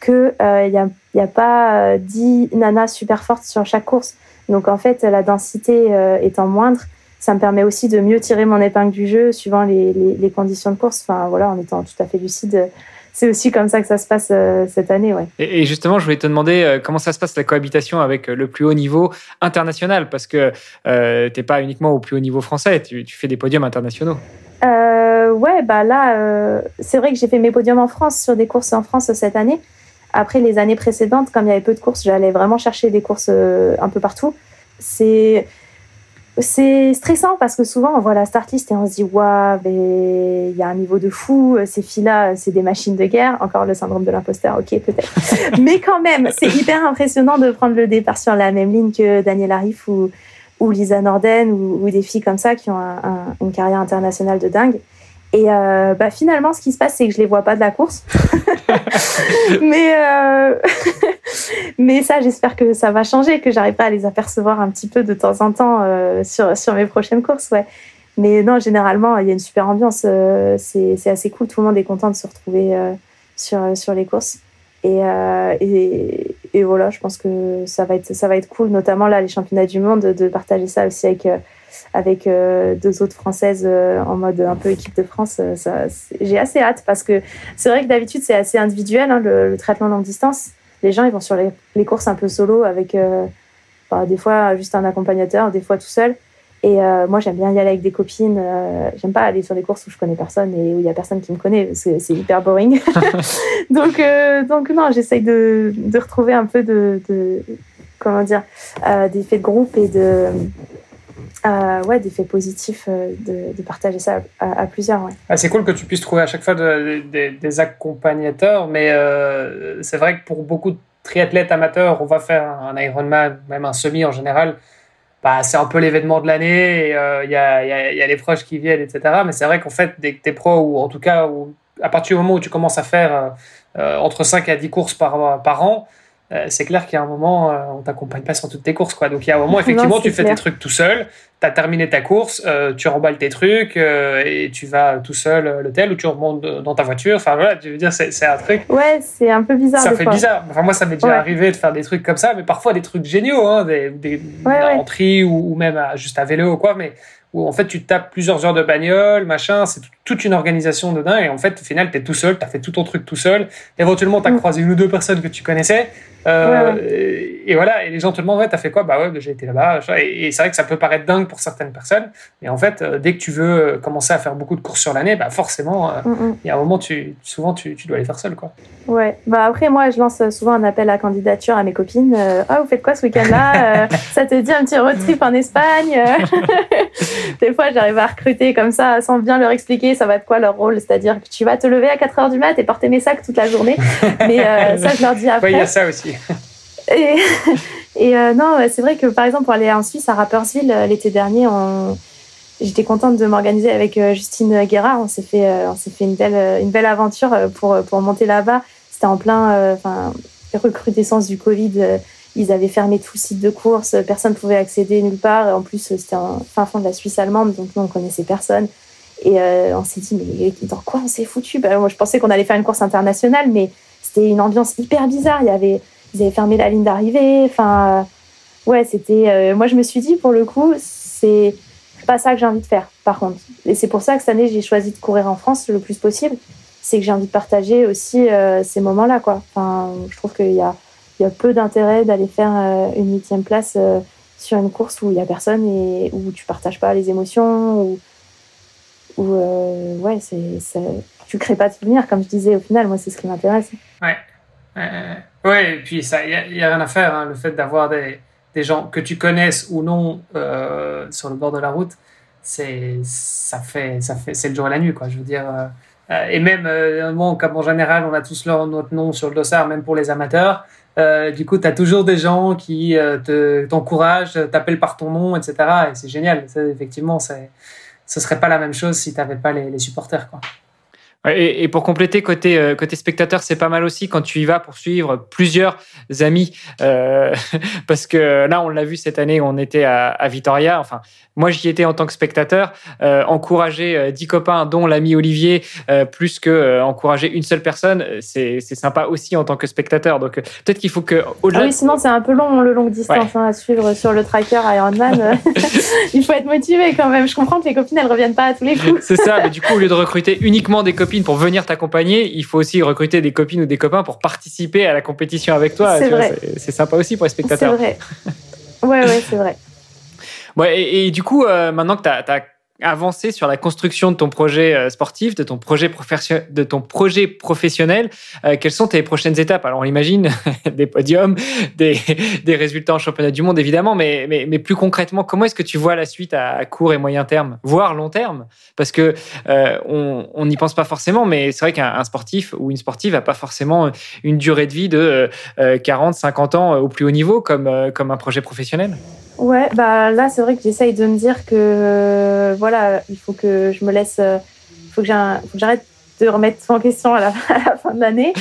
qu'il euh, n'y a, pas 10 euh, nanas super fortes sur chaque course. Donc en fait, la densité euh, étant moindre, ça me permet aussi de mieux tirer mon épingle du jeu suivant les, les, les conditions de course, enfin voilà, en étant tout à fait lucide c'est aussi comme ça que ça se passe euh, cette année. Ouais. Et, justement, je voulais te demander euh, comment ça se passe la cohabitation avec euh, le plus haut niveau international, parce que tu n'es pas uniquement au plus haut niveau français, tu, fais des podiums internationaux. ouais, bah là, c'est vrai que j'ai fait mes podiums en France sur des courses en France cette année. Après, les années précédentes, comme il y avait peu de courses, j'allais vraiment chercher des courses un peu partout. C'est c'est stressant parce que souvent on voit la start list et on se dit waouh, il y a un niveau de fou, ces filles-là, c'est des machines de guerre. Encore le syndrome de l'imposteur, ok, peut-être. Mais quand même, c'est hyper impressionnant de prendre le départ sur la même ligne que Daniel Arif ou, ou Lisa Norden ou, des filles comme ça qui ont une carrière internationale de dingue. Et euh, bah, finalement, ce qui se passe, c'est que je les vois pas de la course. mais, euh... mais ça, j'espère que ça va changer, que j'arriverai à les apercevoir un petit peu de temps en temps euh, sur, sur mes prochaines courses. Ouais. Mais non, généralement, il y a une super ambiance. Euh, c'est assez cool. Tout le monde est content de se retrouver euh, sur, sur les courses. Et, et, et, voilà, je pense que ça va, être, ça va être cool, notamment là, les championnats du monde, de partager ça aussi avec avec euh, deux autres françaises euh, en mode un peu équipe de France. Euh, j'ai assez hâte parce que c'est vrai que d'habitude c'est assez individuel hein, le, traitement longue distance. Les gens ils vont sur les, courses un peu solo avec bah, des fois juste un accompagnateur, des fois tout seul. Et moi, j'aime bien y aller avec des copines. j'aime pas aller sur des courses où je connais personne et où il y a personne qui me connaît. C'est hyper boring. donc, donc non, j'essaye de, de, retrouver un peu de, de comment dire, d'effet de groupe et de euh, ouais, d'effets positifs euh, de, partager ça à, plusieurs. Ouais. Ah, c'est cool que tu puisses trouver à chaque fois des accompagnateurs, mais euh, c'est vrai que pour beaucoup de triathlètes amateurs, on va faire un Ironman, même un semi en général. Bah, c'est un peu l'événement de l'année, il y, a, les proches qui viennent, etc. Mais c'est vrai qu'en fait, dès que tu es pro, ou en tout cas, à partir du moment où tu commences à faire entre 5 à 10 courses par an, euh, c'est clair qu'il y a un moment, euh, on t'accompagne pas sur toutes tes courses. Quoi. Donc il y a un moment, effectivement, tu fais tes trucs tout seul, tu as terminé ta course, euh, tu remballes tes trucs et tu vas tout seul à l'hôtel ou tu remontes dans ta voiture. Enfin voilà, tu veux dire, c'est un truc. Ouais, c'est un peu bizarre. Ça fait bizarre. Enfin, moi, ça m'est déjà arrivé de faire des trucs comme ça, mais parfois des trucs géniaux, hein, des, des ou, ou, même juste à vélo ou quoi. Mais où en fait tu tapes plusieurs heures de bagnole, machin, c'est toute une organisation de dingue. Et en fait, au final, tu es tout seul, tu as fait tout ton truc tout seul. Éventuellement, tu as mm. croisé une ou deux personnes que tu connaissais. Euh, et, voilà, et les gens te demandent, ouais, t'as fait quoi? Bah ouais, bah, j'ai été là-bas. Et, c'est vrai que ça peut paraître dingue pour certaines personnes. Mais en fait, euh, dès que tu veux euh, commencer à faire beaucoup de courses sur l'année, bah forcément, mm, mm. il y a un moment, tu, souvent, tu, tu dois les faire seul. Quoi. Ouais, bah après, moi, je lance souvent un appel à candidature à mes copines. ah, vous faites quoi ce week-end-là Ça te dit un petit road trip en Espagne Des fois, j'arrive à recruter comme ça sans bien leur expliquer ça va être quoi leur rôle. C'est-à-dire que tu vas te lever à 4 heures du mat et porter mes sacs toute la journée. Mais ça, je leur dis après. Il y a ça aussi. Et, euh, non, c'est vrai que par exemple, pour aller en Suisse, à Rapperswil, euh, l'été dernier, j'étais contente de m'organiser avec euh, Justine Guérard. On s'est fait, on s'est fait une belle, une belle aventure pour, pour monter là-bas. C'était en plein enfin, recrudescence du Covid. Ils avaient fermé tout le site de course. Personne ne pouvait accéder nulle part. En plus, c'était en fin fond de la Suisse allemande, donc nous, on connaissait personne. Et on s'est dit, mais dans quoi on s'est foutu? Bah, Moi, je pensais qu'on allait faire une course internationale, mais c'était une ambiance hyper bizarre. Il y avait ils avaient fermé la ligne d'arrivée. Enfin, ouais, c'était. Euh, moi, je me suis dit, pour le coup, c'est pas ça que j'ai envie de faire, par contre. Et c'est pour ça que cette année, j'ai choisi de courir en France le plus possible. C'est que j'ai envie de partager aussi euh, ces moments-là, quoi. Enfin, je trouve qu'il y a, il y a peu d'intérêt d'aller faire euh, une huitième place sur une course où il y a personne et où tu partages pas les émotions, ou où, ouais, c'est, tu crées pas de souvenirs, comme je disais au final. Moi, c'est ce qui m'intéresse. Ouais. Oui, et puis il n'y a, rien à faire. Hein, le fait d'avoir des, des, gens que tu connaisses ou non euh, sur le bord de la route, c'est ça fait ça fait c'est le jour et la nuit quoi. Je veux dire. Euh, euh, et même bon, comme en général, on a tous leur, notre nom sur le dossard, même pour les amateurs. du coup, tu as toujours des gens qui te t'encouragent, t'appellent par ton nom, etc. Et c'est génial. effectivement, ce serait pas la même chose si tu n'avais pas les, les supporters. Quoi. Et, pour compléter côté euh, côté spectateur, c'est pas mal aussi quand tu y vas pour suivre plusieurs amis, euh, parce que là on l'a vu cette année, on était à, à Vitoria. Enfin, moi j'y étais en tant que spectateur, euh, encourager dix copains, dont l'ami Olivier, euh, plus que encourager une seule personne, c'est sympa aussi en tant que spectateur. Donc peut-être qu'il faut que. Ah oui, sinon c'est un peu long le longue distance hein, à suivre sur le tracker Ironman. Il faut être motivé quand même. Je comprends que les copines elles reviennent pas à tous les coups. c'est ça, mais du coup au lieu de recruter uniquement des copines pour venir t'accompagner, il faut aussi recruter des copines ou des copains pour participer à la compétition avec toi. C'est sympa aussi pour les spectateurs. C'est vrai. Ouais, ouais, c'est vrai. Ouais, et, du coup, euh, maintenant que tu as, as avancer sur la construction de ton projet euh, sportif, de ton projet, de ton projet professionnel. Euh, quelles sont tes prochaines étapes? Alors, on imagine des podiums, des, résultats en championnat du monde, évidemment, mais, mais, mais plus concrètement, comment est-ce que tu vois la suite à, court et moyen terme, voire long terme? Parce que euh, on n'y pense pas forcément, mais c'est vrai qu'un sportif ou une sportive n'a pas forcément une durée de vie de 40, 50 ans au plus haut niveau comme, comme un projet professionnel. Ouais, bah là, c'est vrai que j'essaye de me dire que euh, voilà, il faut que je me laisse, il euh, faut que j'arrête de remettre tout en question à la, fin de l'année.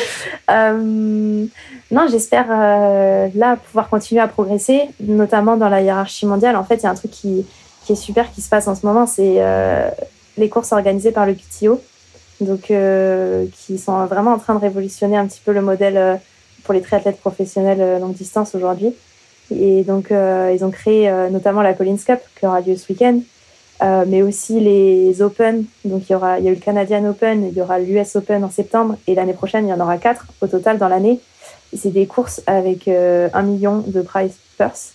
Euh, non, j'espère là pouvoir continuer à progresser, notamment dans la hiérarchie mondiale. En fait, il y a un truc qui, qui, est super qui se passe en ce moment, c'est les courses organisées par le PTO, donc qui sont vraiment en train de révolutionner un petit peu le modèle pour les triathlètes professionnels longue distance aujourd'hui. Et donc, euh, ils ont créé euh, notamment la Collins Cup qui aura lieu ce week-end, euh, mais aussi les Open. Donc, il y, aura, il y a eu le Canadian Open, il y aura l'US Open en septembre, et l'année prochaine, il y en aura quatre au total dans l'année. C'est des courses avec un million de prize purse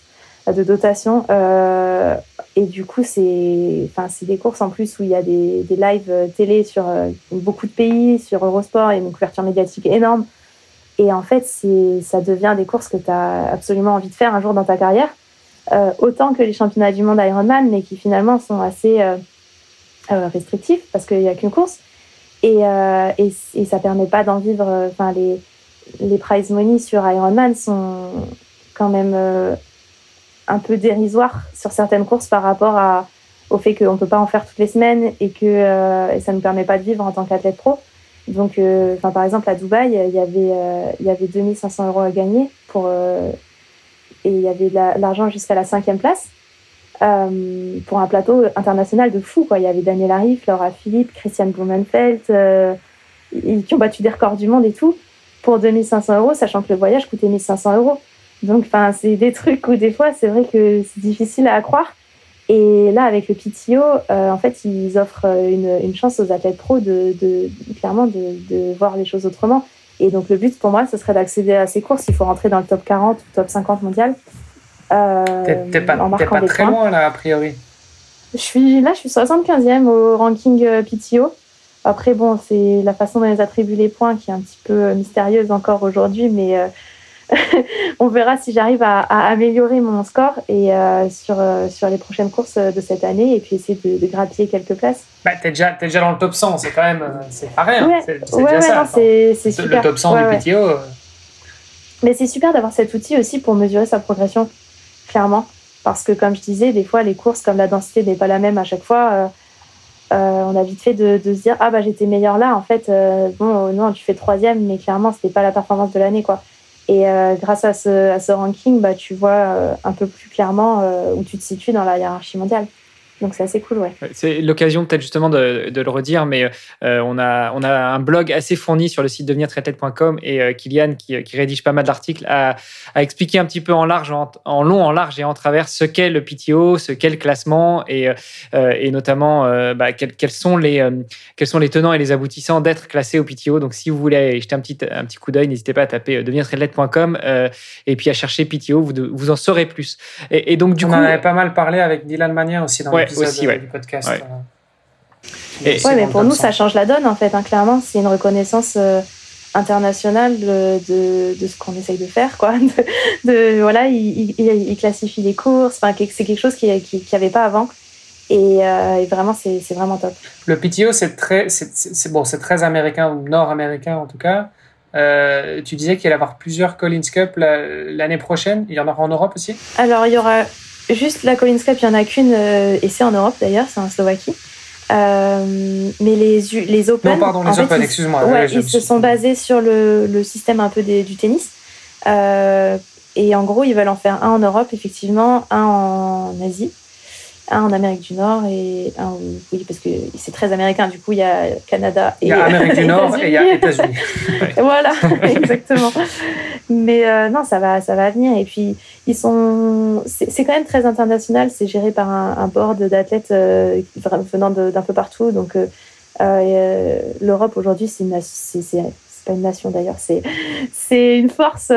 de dotation. Euh, et du coup, c'est des courses en plus où il y a des, des lives télé sur beaucoup de pays, sur Eurosport et une couverture médiatique énorme. Et en fait, ça devient des courses que tu as absolument envie de faire un jour dans ta carrière, euh, autant que les championnats du monde Ironman, mais qui finalement sont assez euh, euh, restrictifs parce qu'il n'y a qu'une course. Et, et, et, ça permet pas d'en vivre. Enfin, les, les prize money sur Ironman sont quand même un peu dérisoires sur certaines courses par rapport à, au fait qu'on ne peut pas en faire toutes les semaines et que et ça ne nous permet pas de vivre en tant qu'athlète pro. Donc, euh, par exemple, à Dubaï, il y avait, euh, il y avait 2500 euros à gagner pour, euh, et il y avait l'argent jusqu'à la cinquième place pour un plateau international de fou. Quoi. Il y avait Daniel Arif, Laura Philippe, Christian Blumenfeld, qui ont battu des records du monde et tout pour 2500 euros, sachant que le voyage coûtait 1500 euros. Donc, enfin, c'est des trucs où des fois, c'est vrai que c'est difficile à croire. Et là, avec le PTO, euh, en fait, ils offrent une, une, chance aux athlètes pros de, de clairement de, de, voir les choses autrement. Et donc, le but pour moi, ce serait d'accéder à ces courses. Il faut rentrer dans le top 40 ou top 50 mondial. Euh, T'es pas, pas très loin, là, a priori. Je suis, là, je suis 75e au ranking euh, PTO. Après, bon, c'est la façon dont ils attribuent les points qui est un petit peu euh, mystérieuse encore aujourd'hui, mais on verra si j'arrive à, améliorer mon score et euh, sur, euh, sur les prochaines courses de cette année et puis essayer de, de grappiller quelques places. Bah, t'es déjà, es déjà dans le top 100, c'est quand même euh, c'est pas rien. c'est déjà ça. c'est super. Le top 100 du PTO. Mais c'est super d'avoir cet outil aussi pour mesurer sa progression, clairement. Parce que, comme je disais, des fois, les courses, comme la densité n'est pas la même à chaque fois, on a vite fait de, de se dire Ah, bah j'étais meilleur là. En fait, bon, non, tu fais troisième, mais clairement, c'était pas la performance de l'année, quoi. Et euh, grâce à ce, à ce, ranking, bah, tu vois euh, un peu plus clairement euh, où tu te situes dans la hiérarchie mondiale. Donc c'est assez cool, ouais. C'est l'occasion peut-être justement de, de, le redire, mais euh, on, a, on a un blog assez fourni sur le site devenirtriathlète.com et euh, Kylian, qui, qui, rédige pas mal d'articles, a, a, expliqué un petit peu en large, en, long, en large et en travers ce qu'est le PTO, ce qu'est le classement et, euh, et notamment bah, quels, quels, sont les, quels sont les tenants et les aboutissants d'être classé au PTO. Donc si vous voulez jeter un petit, un petit coup d'œil, n'hésitez pas à taper devenirtriathlète.com et puis à chercher PTO, vous, vous en saurez plus. Et, et donc du on coup, en avait pas mal parlé avec Dylan Mania aussi dans aussi, du podcast. Ouais. Euh, mais pour nous, ça change la donne, en fait. Hein, clairement, c'est une reconnaissance euh, internationale de, de, ce qu'on essaye de faire. Quoi. De, voilà, il, il, classifie les courses. Enfin, c'est quelque chose qu'il n'y qui, avait pas avant. Et, euh, et vraiment, c'est vraiment top. Le PTO, c'est très, c'est bon, très américain, nord-américain en tout cas. tu disais qu'il allait y avoir plusieurs Collins Cup l'année prochaine. Il y en aura en Europe aussi? Alors, il y aura Juste la Collins Cup, il n'y en a qu'une, euh, et c'est en Europe d'ailleurs, c'est en Slovaquie. mais les, les Open. Non, pardon, les Open, excuse-moi. Ouais, ils se sont basés sur le, le système un peu des, du tennis. et en gros, ils veulent en faire un en Europe, effectivement, un en Asie un en Amérique du Nord et un oui parce que c'est très américain. Du coup il y a Canada et il y a Amérique du Nord et il y a États-Unis. Voilà exactement. Mais euh, non ça va ça va venir. Et puis ils sont c'est quand même très international. C'est géré par un, board d'athlètes euh, venant d'un peu partout. Donc euh, l'Europe aujourd'hui c'est c'est pas une nation d'ailleurs. C'est c'est une force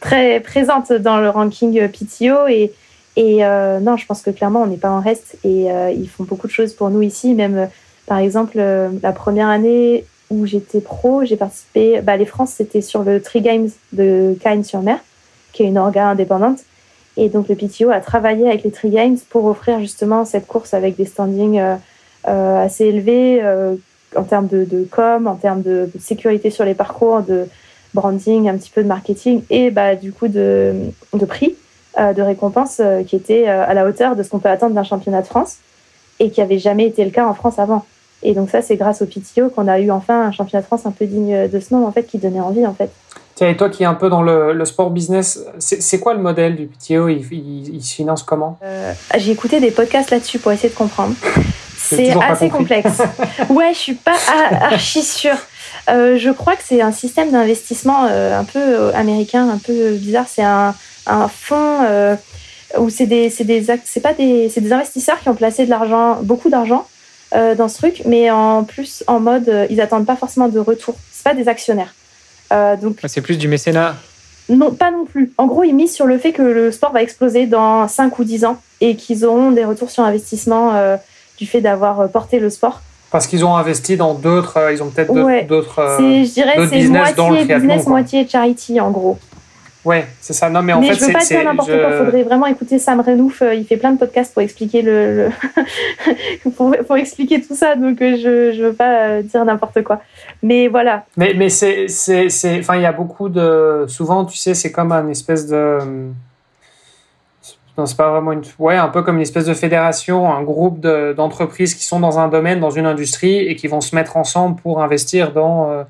très présente dans le ranking PTO et et euh, non, je pense que clairement, on n'est pas en reste et euh, ils font beaucoup de choses pour nous ici. Même, euh, par exemple, la première année où j'étais pro, j'ai participé. Bah, les France, c'était sur le Tri Games de Cannes-sur-Mer, qui est une orga indépendante. Et donc, le PTO a travaillé avec les Tri Games pour offrir justement cette course avec des standings assez élevés en termes de, com, en termes de, sécurité sur les parcours, de branding, un petit peu de marketing et bah, du coup de prix. Euh, de récompenses euh, qui étaient euh, à la hauteur de ce qu'on peut attendre d'un championnat de France et qui n'avait jamais été le cas en France avant. Et donc ça, c'est grâce au PTO qu'on a eu enfin un championnat de France un peu digne de ce nom, en fait, qui donnait envie, en fait. Tiens, et toi qui es un peu dans le, sport business, c'est quoi le modèle du PTO il, se finance comment? J'ai écouté des podcasts là-dessus pour essayer de comprendre. C'est assez complexe. ouais, je suis pas archi sûre. Je crois que c'est un système d'investissement un peu américain, un peu bizarre. C'est un, un fonds euh, où c'est des des c'est pas des c'est des investisseurs qui ont placé de l'argent beaucoup d'argent euh, dans ce truc, mais en plus en mode euh, ils attendent pas forcément de retour. C'est pas des actionnaires. donc c'est plus du mécénat. Non, pas non plus. En gros, ils misent sur le fait que le sport va exploser dans 5 ou 10 ans et qu'ils auront des retours sur investissement du fait d'avoir porté le sport. Parce qu'ils ont investi dans d'autres, ils ont peut-être d'autres. je dirais c'est moitié business, moitié charity en gros. Ouais, c'est ça. Non, mais en fait, je veux pas dire n'importe quoi. Il faudrait vraiment écouter Sam Renouf. Euh, il fait plein de podcasts pour expliquer le, pour, expliquer tout ça. Donc, euh, je je veux pas euh, dire n'importe quoi. Mais voilà. Mais mais c'est c'est enfin il y a beaucoup de souvent tu sais c'est comme un espèce de non, c'est pas vraiment une ouais un peu comme une espèce de fédération, un groupe d'entreprises qui sont dans un domaine, dans une industrie et qui vont se mettre ensemble pour investir dans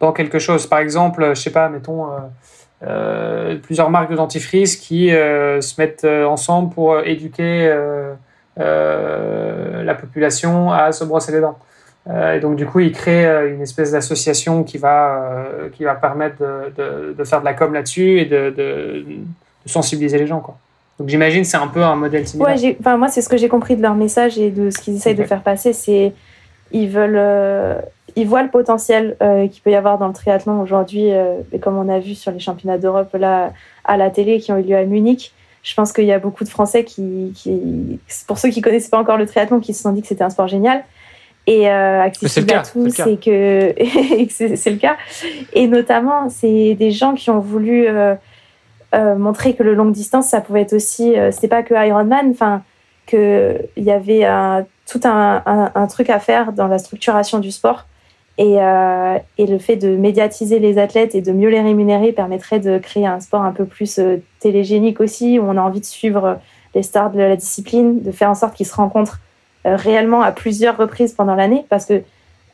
dans quelque chose. Par exemple, je sais pas, mettons. Euh, plusieurs marques de dentifrice qui euh, se mettent euh, ensemble pour éduquer la population à se brosser les dents. et donc du coup, ils créent une espèce d'association qui va qui va permettre de, de, faire de la com là-dessus et de, de, sensibiliser les gens quoi. Donc j'imagine c'est un peu un modèle similaire. Ouais, enfin, moi c'est ce que j'ai compris de leur message et de ce qu'ils essayent de faire passer, c'est ils veulent ils voient le potentiel euh, qu'il peut y avoir dans le triathlon aujourd'hui, euh, comme on a vu sur les championnats d'Europe là à la télé qui ont eu lieu à Munich. Je pense qu'il y a beaucoup de Français qui, qui, pour ceux qui connaissaient pas encore le triathlon, qui se sont dit que c'était un sport génial et euh, accessible à tous et que c'est le cas. Et notamment, c'est des gens qui ont voulu euh, euh, montrer que le longue distance, ça pouvait être aussi, euh, c'était pas que Ironman, enfin qu'il y avait tout un, un, un, truc à faire dans la structuration du sport. Et, euh, et, le fait de médiatiser les athlètes et de mieux les rémunérer permettrait de créer un sport un peu plus euh, télégénique aussi, où on a envie de suivre les stars de la discipline, de faire en sorte qu'ils se rencontrent euh, réellement à plusieurs reprises pendant l'année, parce que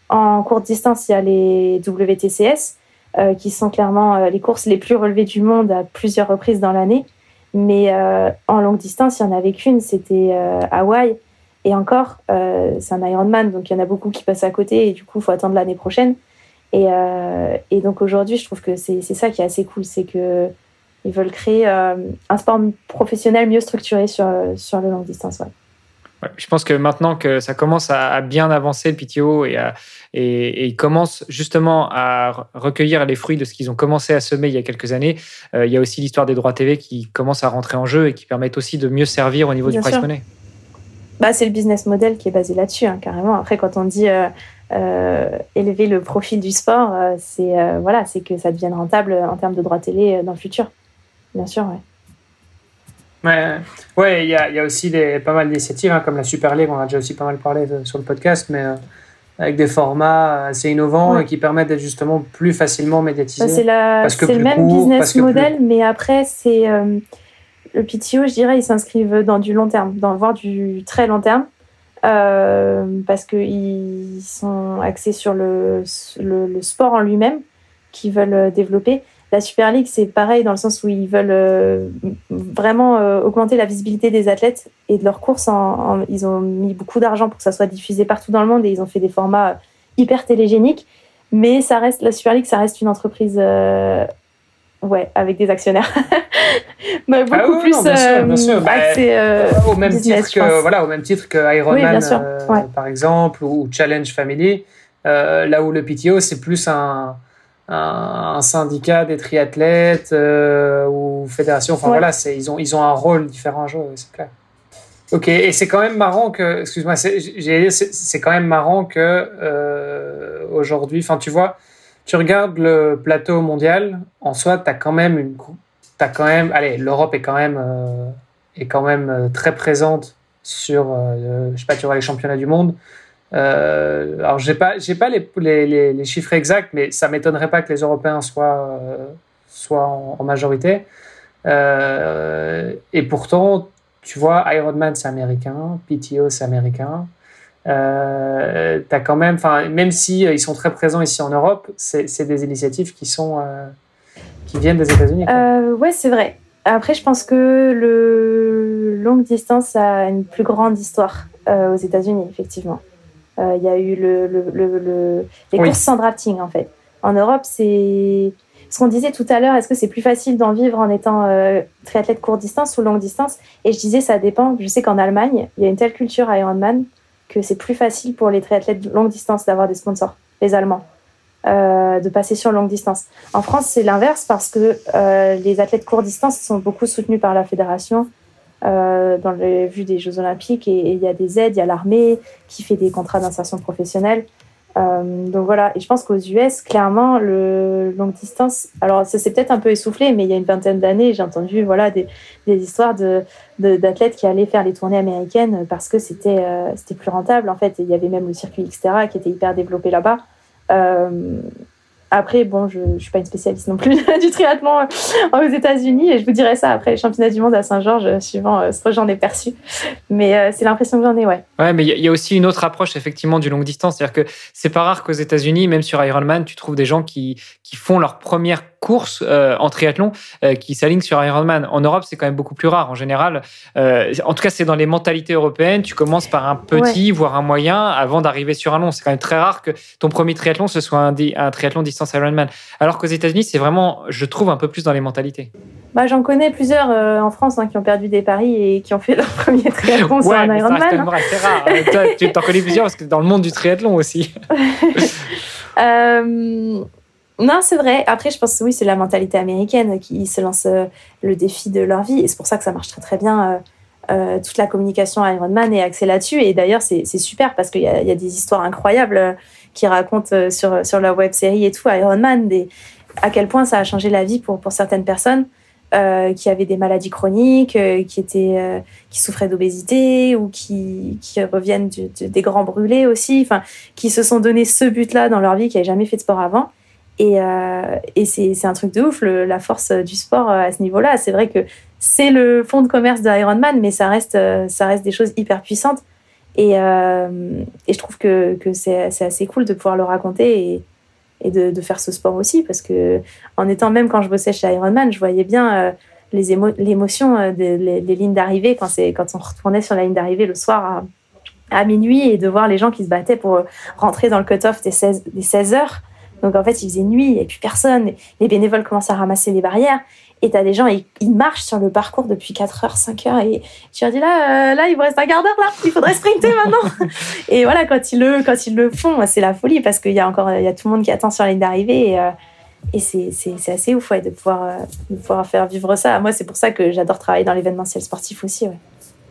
en courte distance, il y a les WTCS, euh, qui sont clairement euh, les courses les plus relevées du monde à plusieurs reprises dans l'année. Mais en longue distance, il n'y en avait qu'une, c'était Hawaï. Et encore, euh, c'est un Ironman, donc il y en a beaucoup qui passent à côté et du coup, il faut attendre l'année prochaine. Et, euh, donc aujourd'hui, je trouve que c'est ça qui est assez cool, c'est que ils veulent créer euh, un sport professionnel mieux structuré sur, sur le long distance. Je pense que maintenant que ça commence à, bien avancer le PTO et, à, et, et, ils commencent justement à recueillir les fruits de ce qu'ils ont commencé à semer il y a quelques années, il y a aussi l'histoire des droits TV qui commence à rentrer en jeu et qui permettent aussi de mieux servir au niveau du price money bah, c'est le business model qui est basé là-dessus, hein, carrément. Après, quand on dit euh, euh, élever le profil du sport, euh, c'est voilà, c'est que ça devienne rentable en termes de droits télé dans le futur. Bien sûr, ouais. Ouais, ouais, il y a, y a, aussi des, pas mal d'initiatives, hein, comme la Super League, on a déjà aussi pas mal parlé sur le podcast, mais avec des formats assez innovants et qui permettent d'être justement plus facilement médiatisés. Bah, c'est le même business model, mais après, c'est le PTO, je dirais, ils s'inscrivent dans du long terme, dans voire du très long terme. parce qu'ils sont axés sur le, le, sport en lui-même qu'ils veulent développer. La Super League, c'est pareil dans le sens où ils veulent vraiment augmenter la visibilité des athlètes et de leurs courses. ils ont mis beaucoup d'argent pour que ça soit diffusé partout dans le monde et ils ont fait des formats hyper télégéniques. Mais ça reste, la Super League, ça reste une entreprise euh, ouais, avec des actionnaires. Mais beaucoup ah oui, plus bien sûr, bien sûr. Bah, euh, au même titre que voilà, au même titre que Ironman euh, par exemple ou Challenge Family, là où le PTO c'est plus un, un, syndicat des triathlètes ou fédération. Enfin voilà, c'est ils ont ils ont un rôle différent à jouer, c'est clair. Ok, et c'est quand même marrant que, excuse-moi, c'est quand même marrant que euh, aujourd'hui, enfin tu vois, tu regardes le plateau mondial, en soi, tu as quand même une, as quand même, allez, l'Europe est quand même euh, est quand même euh, très présente sur, euh, je sais pas, tu vois les championnats du monde. Euh, alors j'ai pas pas les, les, les, chiffres exacts, mais ça m'étonnerait pas que les Européens soient soient en, majorité. et pourtant tu vois, Ironman, c'est américain, PTO, c'est américain. Euh, as quand même, enfin, même si euh, ils sont très présents ici en Europe, c'est des initiatives qui sont euh, qui viennent des États-Unis. Euh, ouais, c'est vrai. Après, je pense que le longue distance a une plus grande histoire aux États-Unis, effectivement. Il y a eu le, le, le, les courses sans drafting, en fait. En Europe, c'est ce qu'on disait tout à l'heure, est-ce que c'est plus facile d'en vivre en étant euh, triathlète courte distance ou longue distance? Et je disais, ça dépend. Je sais qu'en Allemagne, il y a une telle culture Ironman que c'est plus facile pour les triathlètes longue distance d'avoir des sponsors, les Allemands, euh, de passer sur longue distance. En France, c'est l'inverse parce que euh, les athlètes courte distance sont beaucoup soutenus par la fédération dans le vue des Jeux Olympiques et il y a des aides, il y a l'armée qui fait des contrats d'insertion professionnelle. Euh, donc voilà, et je pense qu'aux US, clairement, le longue distance, alors ça s'est peut-être un peu essoufflé, mais il y a une vingtaine d'années, j'ai entendu voilà, des, des histoires d'athlètes de, d'athlètes qui allaient faire les tournées américaines parce que c'était euh, c'était plus rentable en fait. il y avait même le circuit etc qui était hyper développé là-bas. Euh, après, bon, je ne suis pas une spécialiste non plus du triathlon aux États-Unis et je vous dirai ça après les championnats du monde à Saint-Georges, suivant ce que j'en ai perçu. Mais c'est l'impression que j'en ai, ouais. Ouais, mais il y, a aussi une autre approche effectivement du longue distance. C'est-à-dire que c'est pas rare qu'aux États-Unis, même sur Ironman, tu trouves des gens qui, qui font leur première course euh, en triathlon euh, qui s'alignent sur Ironman. En Europe, c'est quand même beaucoup plus rare. En général, euh, en tout cas, c'est dans les mentalités européennes. Tu commences par un petit, voire un moyen, avant d'arriver sur un long. C'est quand même très rare que ton premier triathlon ce soit un, un triathlon distance Ironman. Alors qu'aux États-Unis, c'est vraiment, je trouve, un peu plus dans les mentalités. Bah, j'en connais plusieurs en France hein, qui ont perdu des paris et qui ont fait leur premier triathlon sur un Ironman. C'est rare. Toi, tu t'en connais plusieurs parce que dans le monde du triathlon aussi. non, c'est vrai. Après, je pense que oui, c'est la mentalité américaine qui se lance euh, le défi de leur vie. Et c'est pour ça que ça marche très, très bien. Euh, euh, toute la communication Ironman est axée là-dessus. Et d'ailleurs, c'est super parce qu'il y, a des histoires incroyables qui racontent sur, sur leur web série et tout, Ironman, des, à quel point ça a changé la vie pour, certaines personnes. qui avaient des maladies chroniques, qui étaient, qui souffraient d'obésité ou qui, qui reviennent des grands brûlés aussi, enfin, qui se sont donné ce but-là dans leur vie, qui n'avaient jamais fait de sport avant et, euh, c'est un truc de ouf, la force du sport euh, à ce niveau-là. C'est vrai que c'est le fond de commerce de Ironman, mais ça reste, euh, des choses hyper puissantes. Et, euh, je trouve que, c'est assez cool de pouvoir le raconter et, de, faire ce sport aussi. Parce que en étant, même quand je bossais chez Ironman, je voyais bien l'émotion des lignes d'arrivée quand, on retournait sur la ligne d'arrivée le soir à, à, minuit et de voir les gens qui se battaient pour rentrer dans le cut-off des 16, des 16 heures. Donc en fait, il faisait nuit, avait plus personne. Les bénévoles commencent à ramasser les barrières. Et tu as des gens, ils, marchent sur le parcours depuis 4 heures, 5 heures. Et tu leur dis là, euh, là, il vous reste un quart d'heure là, il faudrait sprinter maintenant. et voilà, quand ils le, quand ils le font, c'est la folie parce qu'il y a encore y a tout le monde qui attend sur la ligne d'arrivée. Et, euh, et c'est assez ouf de, pouvoir, euh, pouvoir faire vivre ça. Moi, c'est pour ça que j'adore travailler dans l'événementiel sportif aussi.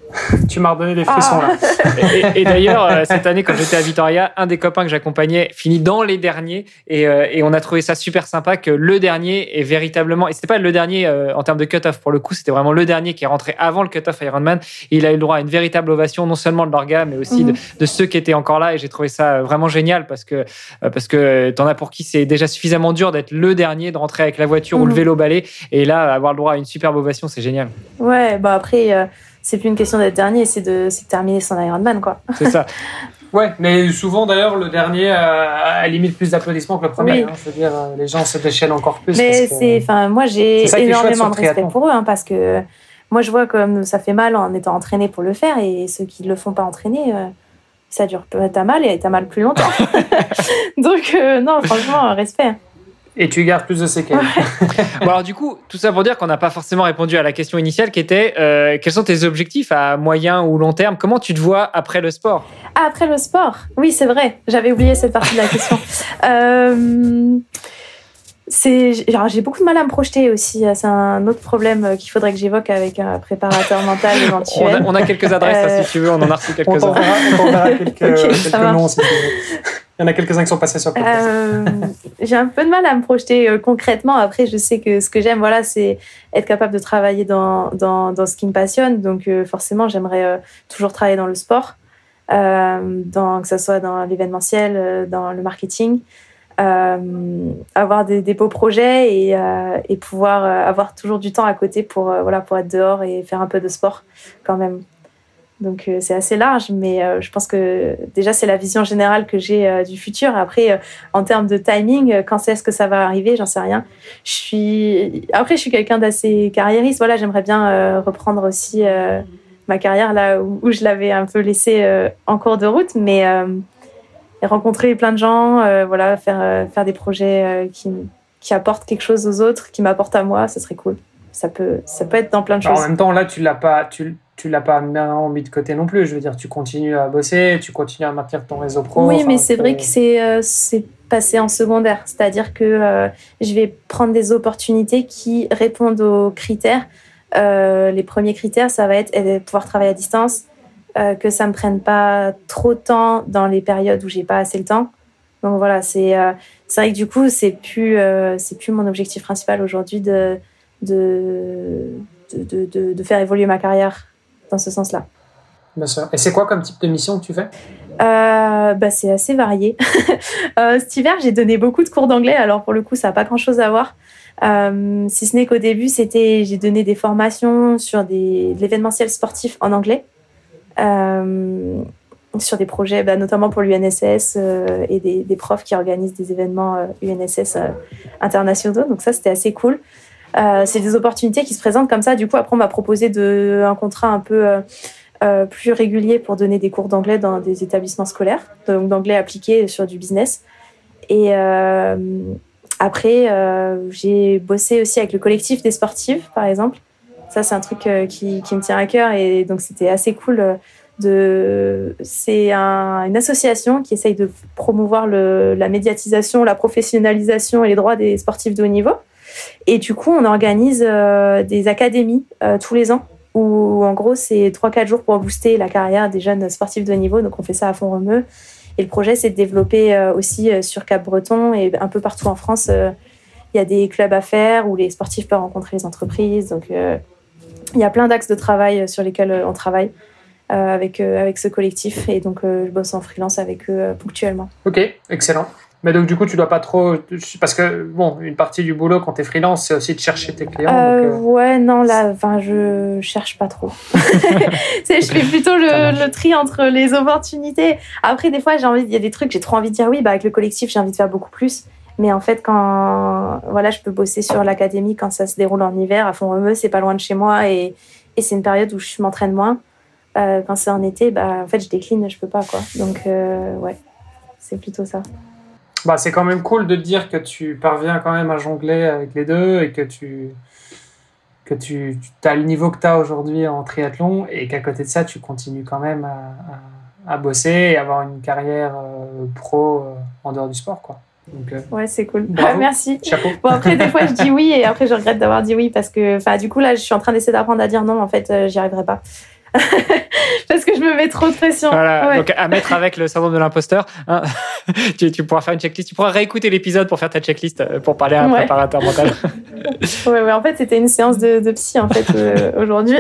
tu m'as redonné des frissons là. Ah. Et, d'ailleurs, euh, cette année, quand j'étais à Vitoria, un des copains que j'accompagnais finit dans les derniers et, euh, et, on a trouvé ça super sympa que le dernier est véritablement, et c'était pas le dernier euh, en termes de cut-off pour le coup, c'était vraiment le dernier qui est rentré avant le cut-off Ironman et il a eu le droit à une véritable ovation, non seulement de l'orga, mais aussi de, de, ceux qui étaient encore là et j'ai trouvé ça vraiment génial parce que, parce que t'en as pour qui c'est déjà suffisamment dur d'être le dernier, de rentrer avec la voiture ou le mhm. vélo balai et là, avoir le droit à une superbe ovation, c'est génial. Ouais, bah après, c'est plus une question d'être dernier, c'est de, terminer son Ironman, quoi. C'est ça. Ouais, mais souvent d'ailleurs le dernier a, limite plus d'applaudissements que le premier. Hein. je veux dire, les gens se déchaînent encore plus. Mais c'est, enfin, moi j'ai énormément de respect pour eux, hein, parce que moi je vois comme ça fait mal en étant entraîné pour le faire, et ceux qui ne le font pas entraîner, euh, ça dure, t'as mal et t'as mal plus longtemps. Donc euh, non, franchement, respect. Et tu gardes plus de séquelles. bon, alors du coup, tout ça pour dire qu'on n'a pas forcément répondu à la question initiale qui était euh, quels sont tes objectifs à moyen ou long terme? Comment tu te vois après le sport? Ah, Après le sport? Oui, c'est vrai. J'avais oublié cette partie de la question. euh, j'ai beaucoup de mal à me projeter aussi. C'est un autre problème qu'il faudrait que j'évoque avec un préparateur mental éventuel. On a, quelques adresses si tu veux, on en a reçu quelques-uns. On t'enverra quelques, quelques noms si tu veux. Il y en a quelques-uns qui sont passés sur le euh, J'ai un peu de mal à me projeter euh, concrètement. Après, je sais que ce que j'aime, voilà, c'est être capable de travailler dans, dans, dans ce qui me passionne. Donc, euh, forcément, j'aimerais euh, toujours travailler dans le sport, dans, que ce soit dans l'événementiel, dans le marketing. Avoir des, beaux projets et, et pouvoir avoir toujours du temps à côté pour, voilà, pour être dehors et faire un peu de sport quand même. Donc euh, c'est assez large, mais euh, je pense que déjà c'est la vision générale que j'ai euh, du futur. Après, en termes de timing, quand c'est ce que ça va arriver, j'en sais rien. Je suis après je suis quelqu'un d'assez carriériste. Voilà, j'aimerais bien reprendre aussi ma carrière là où, je l'avais un peu laissée en cours de route, mais rencontrer plein de gens, voilà, faire faire des projets qui qui apportent quelque chose aux autres, qui m'apportent à moi, ce serait cool. Ça peut ça peut être dans plein de bah, choses. En même temps, là, tu l'as pas tu tu l'as pas mis de côté non plus. Je veux dire, tu continues à bosser, tu continues à maintenir ton réseau pro. Oui, mais c'est vrai que c'est euh, c'est passé en secondaire. C'est-à-dire que euh, je vais prendre des opportunités qui répondent aux critères. Euh, les premiers critères, ça va être de pouvoir travailler à distance, que ça me prenne pas trop de temps dans les périodes où j'ai pas assez le temps. Donc voilà, c'est c'est vrai que du coup, c'est plus c'est plus mon objectif principal aujourd'hui de de, de, de, de faire évoluer ma carrière dans ce sens-là. Bien sûr. Et c'est quoi comme type de mission que tu fais? Euh, bah, C'est assez varié. euh, cet hiver, j'ai donné beaucoup de cours d'anglais, alors pour le coup, ça n'a pas grand-chose à voir. Euh, si ce n'est qu'au début, c'était j'ai donné des formations sur des, de l'événementiel sportif en anglais, euh, sur des projets, bah, notamment pour l'UNSS euh, et des, profs qui organisent des événements UNSS euh, internationaux. Donc ça, c'était assez cool. Euh, c'est des opportunités qui se présentent comme ça. Du coup, après, on m'a proposé un contrat un peu euh, euh, plus régulier pour donner des cours d'anglais dans des établissements scolaires, donc d'anglais appliqué sur du business. Et après, j'ai bossé aussi avec le collectif des sportives, par exemple. C'est un truc qui, qui, me tient à cœur et donc c'était assez cool. De... C'est un, une association qui essaye de promouvoir la médiatisation, la professionnalisation et les droits des sportifs de haut niveau. Et du coup, on organise euh, des académies euh, tous les ans où en gros c'est 3-4 jours pour booster la carrière des jeunes sportifs de haut niveau. Donc on fait ça à fond remue. Et le projet c'est de développer euh, aussi sur Cap-Breton et un peu partout en France. Il y a des clubs à faire où les sportifs peuvent rencontrer les entreprises. Donc il y a plein d'axes de travail sur lesquels on travaille. avec, avec ce collectif et donc je bosse en freelance avec eux ponctuellement. Ok, excellent. Mais donc, du coup, tu dois pas trop. Parce que, bon, une partie du boulot quand tu es freelance, c'est aussi de chercher tes clients. Euh, euh, Ouais, non, là, enfin, je cherche pas trop. je fais plutôt le, le, tri entre les opportunités. Après, des fois, j'ai envie, il y a des trucs, j'ai trop envie de dire oui, bah, avec le collectif, j'ai envie de faire beaucoup plus. Mais en fait, quand voilà, je peux bosser sur l'académie quand ça se déroule en hiver à fond c'est pas loin de chez moi et, c'est une période où je m'entraîne moins. Euh, quand c'est en été, bah, en fait, je décline, je peux pas, quoi. Donc, euh, ouais, c'est plutôt ça bah, c'est quand même cool de dire que tu parviens quand même à jongler avec les deux et que tu que tu, tu as le niveau que tu as aujourd'hui en triathlon et qu'à côté de ça, tu continues quand même à, à, bosser et avoir une carrière euh, pro euh, en dehors du sport. Quoi. Donc, euh, ouais, c'est cool. merci. Chapeau. Bon, après, des fois, je dis oui et après, je regrette d'avoir dit oui parce que, du coup, là, je suis en train d'essayer d'apprendre à dire non. En fait, j'y arriverai pas. parce que je me mets trop de pression. Voilà, donc à mettre avec le syndrome de l'imposteur. Hein. tu, tu, pourras faire une checklist. Tu pourras réécouter l'épisode pour faire ta checklist euh, pour parler à un préparateur mental. ouais, ouais, en fait, c'était une séance de, de psy en fait euh, aujourd'hui.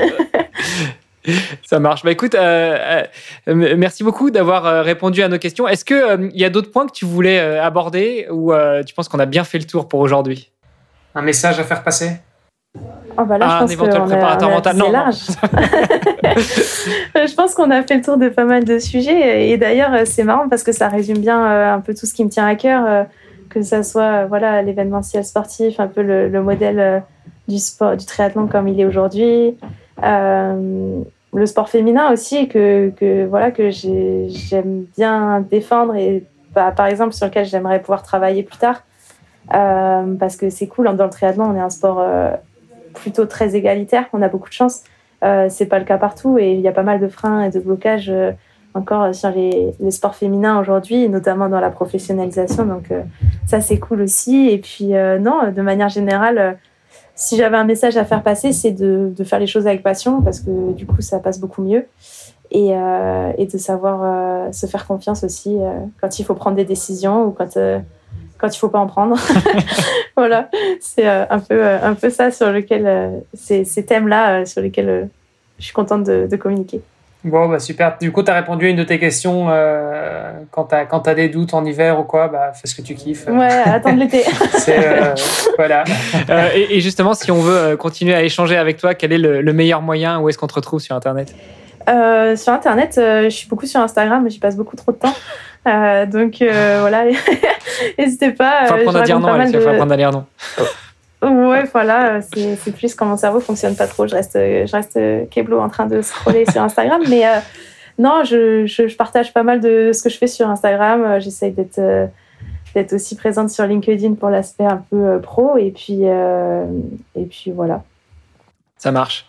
Ça marche. Bah écoute, euh, euh merci beaucoup d'avoir répondu à nos questions. Est-ce qu'il il y a d'autres points que tu voulais aborder ou tu penses qu'on a bien fait le tour pour aujourd'hui? Un message à faire passer? Oh bah là, je ah, pense un éventuel préparateur mental. Non. je pense qu'on a fait le tour de pas mal de sujets. Et d'ailleurs, c'est marrant parce que ça résume bien un peu tout ce qui me tient à cœur, que ça soit voilà l'événementiel sportif, un peu le, le modèle du sport, du triathlon comme il est aujourd'hui. Euh, le sport féminin aussi que, que voilà que j'aime bien défendre et bah, par exemple sur lequel j'aimerais pouvoir travailler plus tard. Euh, parce que c'est cool dans le triathlon on est un sport euh, plutôt très égalitaire on a beaucoup de chance. Euh, c'est pas le cas partout et il y a pas mal de freins et de blocages encore sur les, les sports féminins aujourd'hui notamment dans la professionnalisation. Donc ça c'est cool aussi. Et puis non de manière générale si j'avais un message à faire passer, c'est de, de, faire les choses avec passion parce que du coup, ça passe beaucoup mieux. Et, euh, et de savoir euh, se faire confiance aussi euh, quand il faut prendre des décisions ou quand, euh, quand il faut pas en prendre. voilà, c'est euh, un, peu, un peu ça sur lequel, ces, ces thèmes-là sur lesquels je suis contente de, de communiquer. Bon, bah super. Du coup, tu as répondu à une de tes questions. Euh, quand tu as, as, des doutes en hiver ou quoi, bah, fais ce que tu kiffes. Ouais, attendre l'été. euh, voilà. Euh, et, et, justement, si on veut continuer à échanger avec toi, quel est le, le meilleur moyen? Où est-ce qu'on te retrouve sur Internet? Euh, Sur Internet, je suis beaucoup sur Instagram, mais j'y passe beaucoup trop de temps. donc voilà, n'hésitez pas. Faut apprendre à dire non, Alexia, de... faut apprendre à dire non. Ouais, voilà, c'est plus quand mon cerveau fonctionne pas trop. Je reste, je reste keblo en train de scroller sur Instagram. Mais euh, non, je, je, je, partage pas mal de ce que je fais sur Instagram. J'essaye d'être euh, d'être aussi présente sur LinkedIn pour l'aspect un peu euh, pro. Et puis, euh, et puis voilà. Ça marche.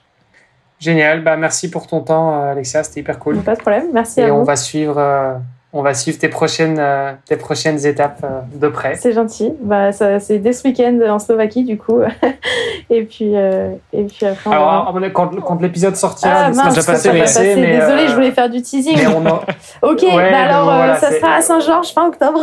Génial. Bah, merci pour ton temps, Alexia. C'était hyper cool. Pas de problème. Merci et à on vous. va suivre on va suivre tes prochaines, euh, tes prochaines étapes euh, de près. C'est gentil. Bah, c'est dès ce week-end en Slovaquie, du coup. et, puis, euh, et puis après, Alors, verra. quand, quand l'épisode sortira, ah, mince, déjà passé, mais, passé, mais Désolée, euh... je voulais faire du teasing. Mais on a... ok, ouais, bah alors, voilà, ça sera à Saint-Georges fin octobre.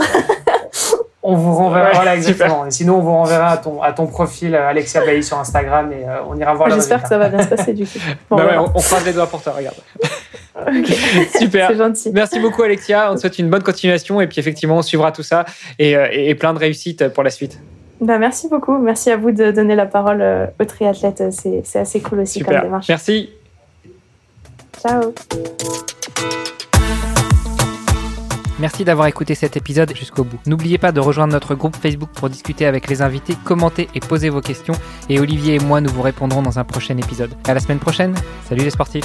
on vous renverra, Ouais, voilà, exactement. Et sinon, on vous renverra à ton, à ton profil Alexia Bailly sur Instagram et euh, on ira voir le J'espère que ça va bien se passer, du coup. Bon, bah ouais, on, on croise les doigts pour toi, regarde. Okay. Super. C'est gentil. Merci beaucoup, Alexia. On te souhaite une bonne continuation et puis effectivement, on suivra tout ça et, euh, et plein de réussites pour la suite. Bah, merci beaucoup. Merci à vous de donner la parole euh, aux triathlètes. C'est assez cool aussi Super. comme démarche. Merci. Ciao. Merci d'avoir écouté cet épisode jusqu'au bout. N'oubliez pas de rejoindre notre groupe Facebook pour discuter avec les invités, commenter et poser vos questions. Et Olivier et moi, nous vous répondrons dans un prochain épisode. À la semaine prochaine. Salut les sportifs.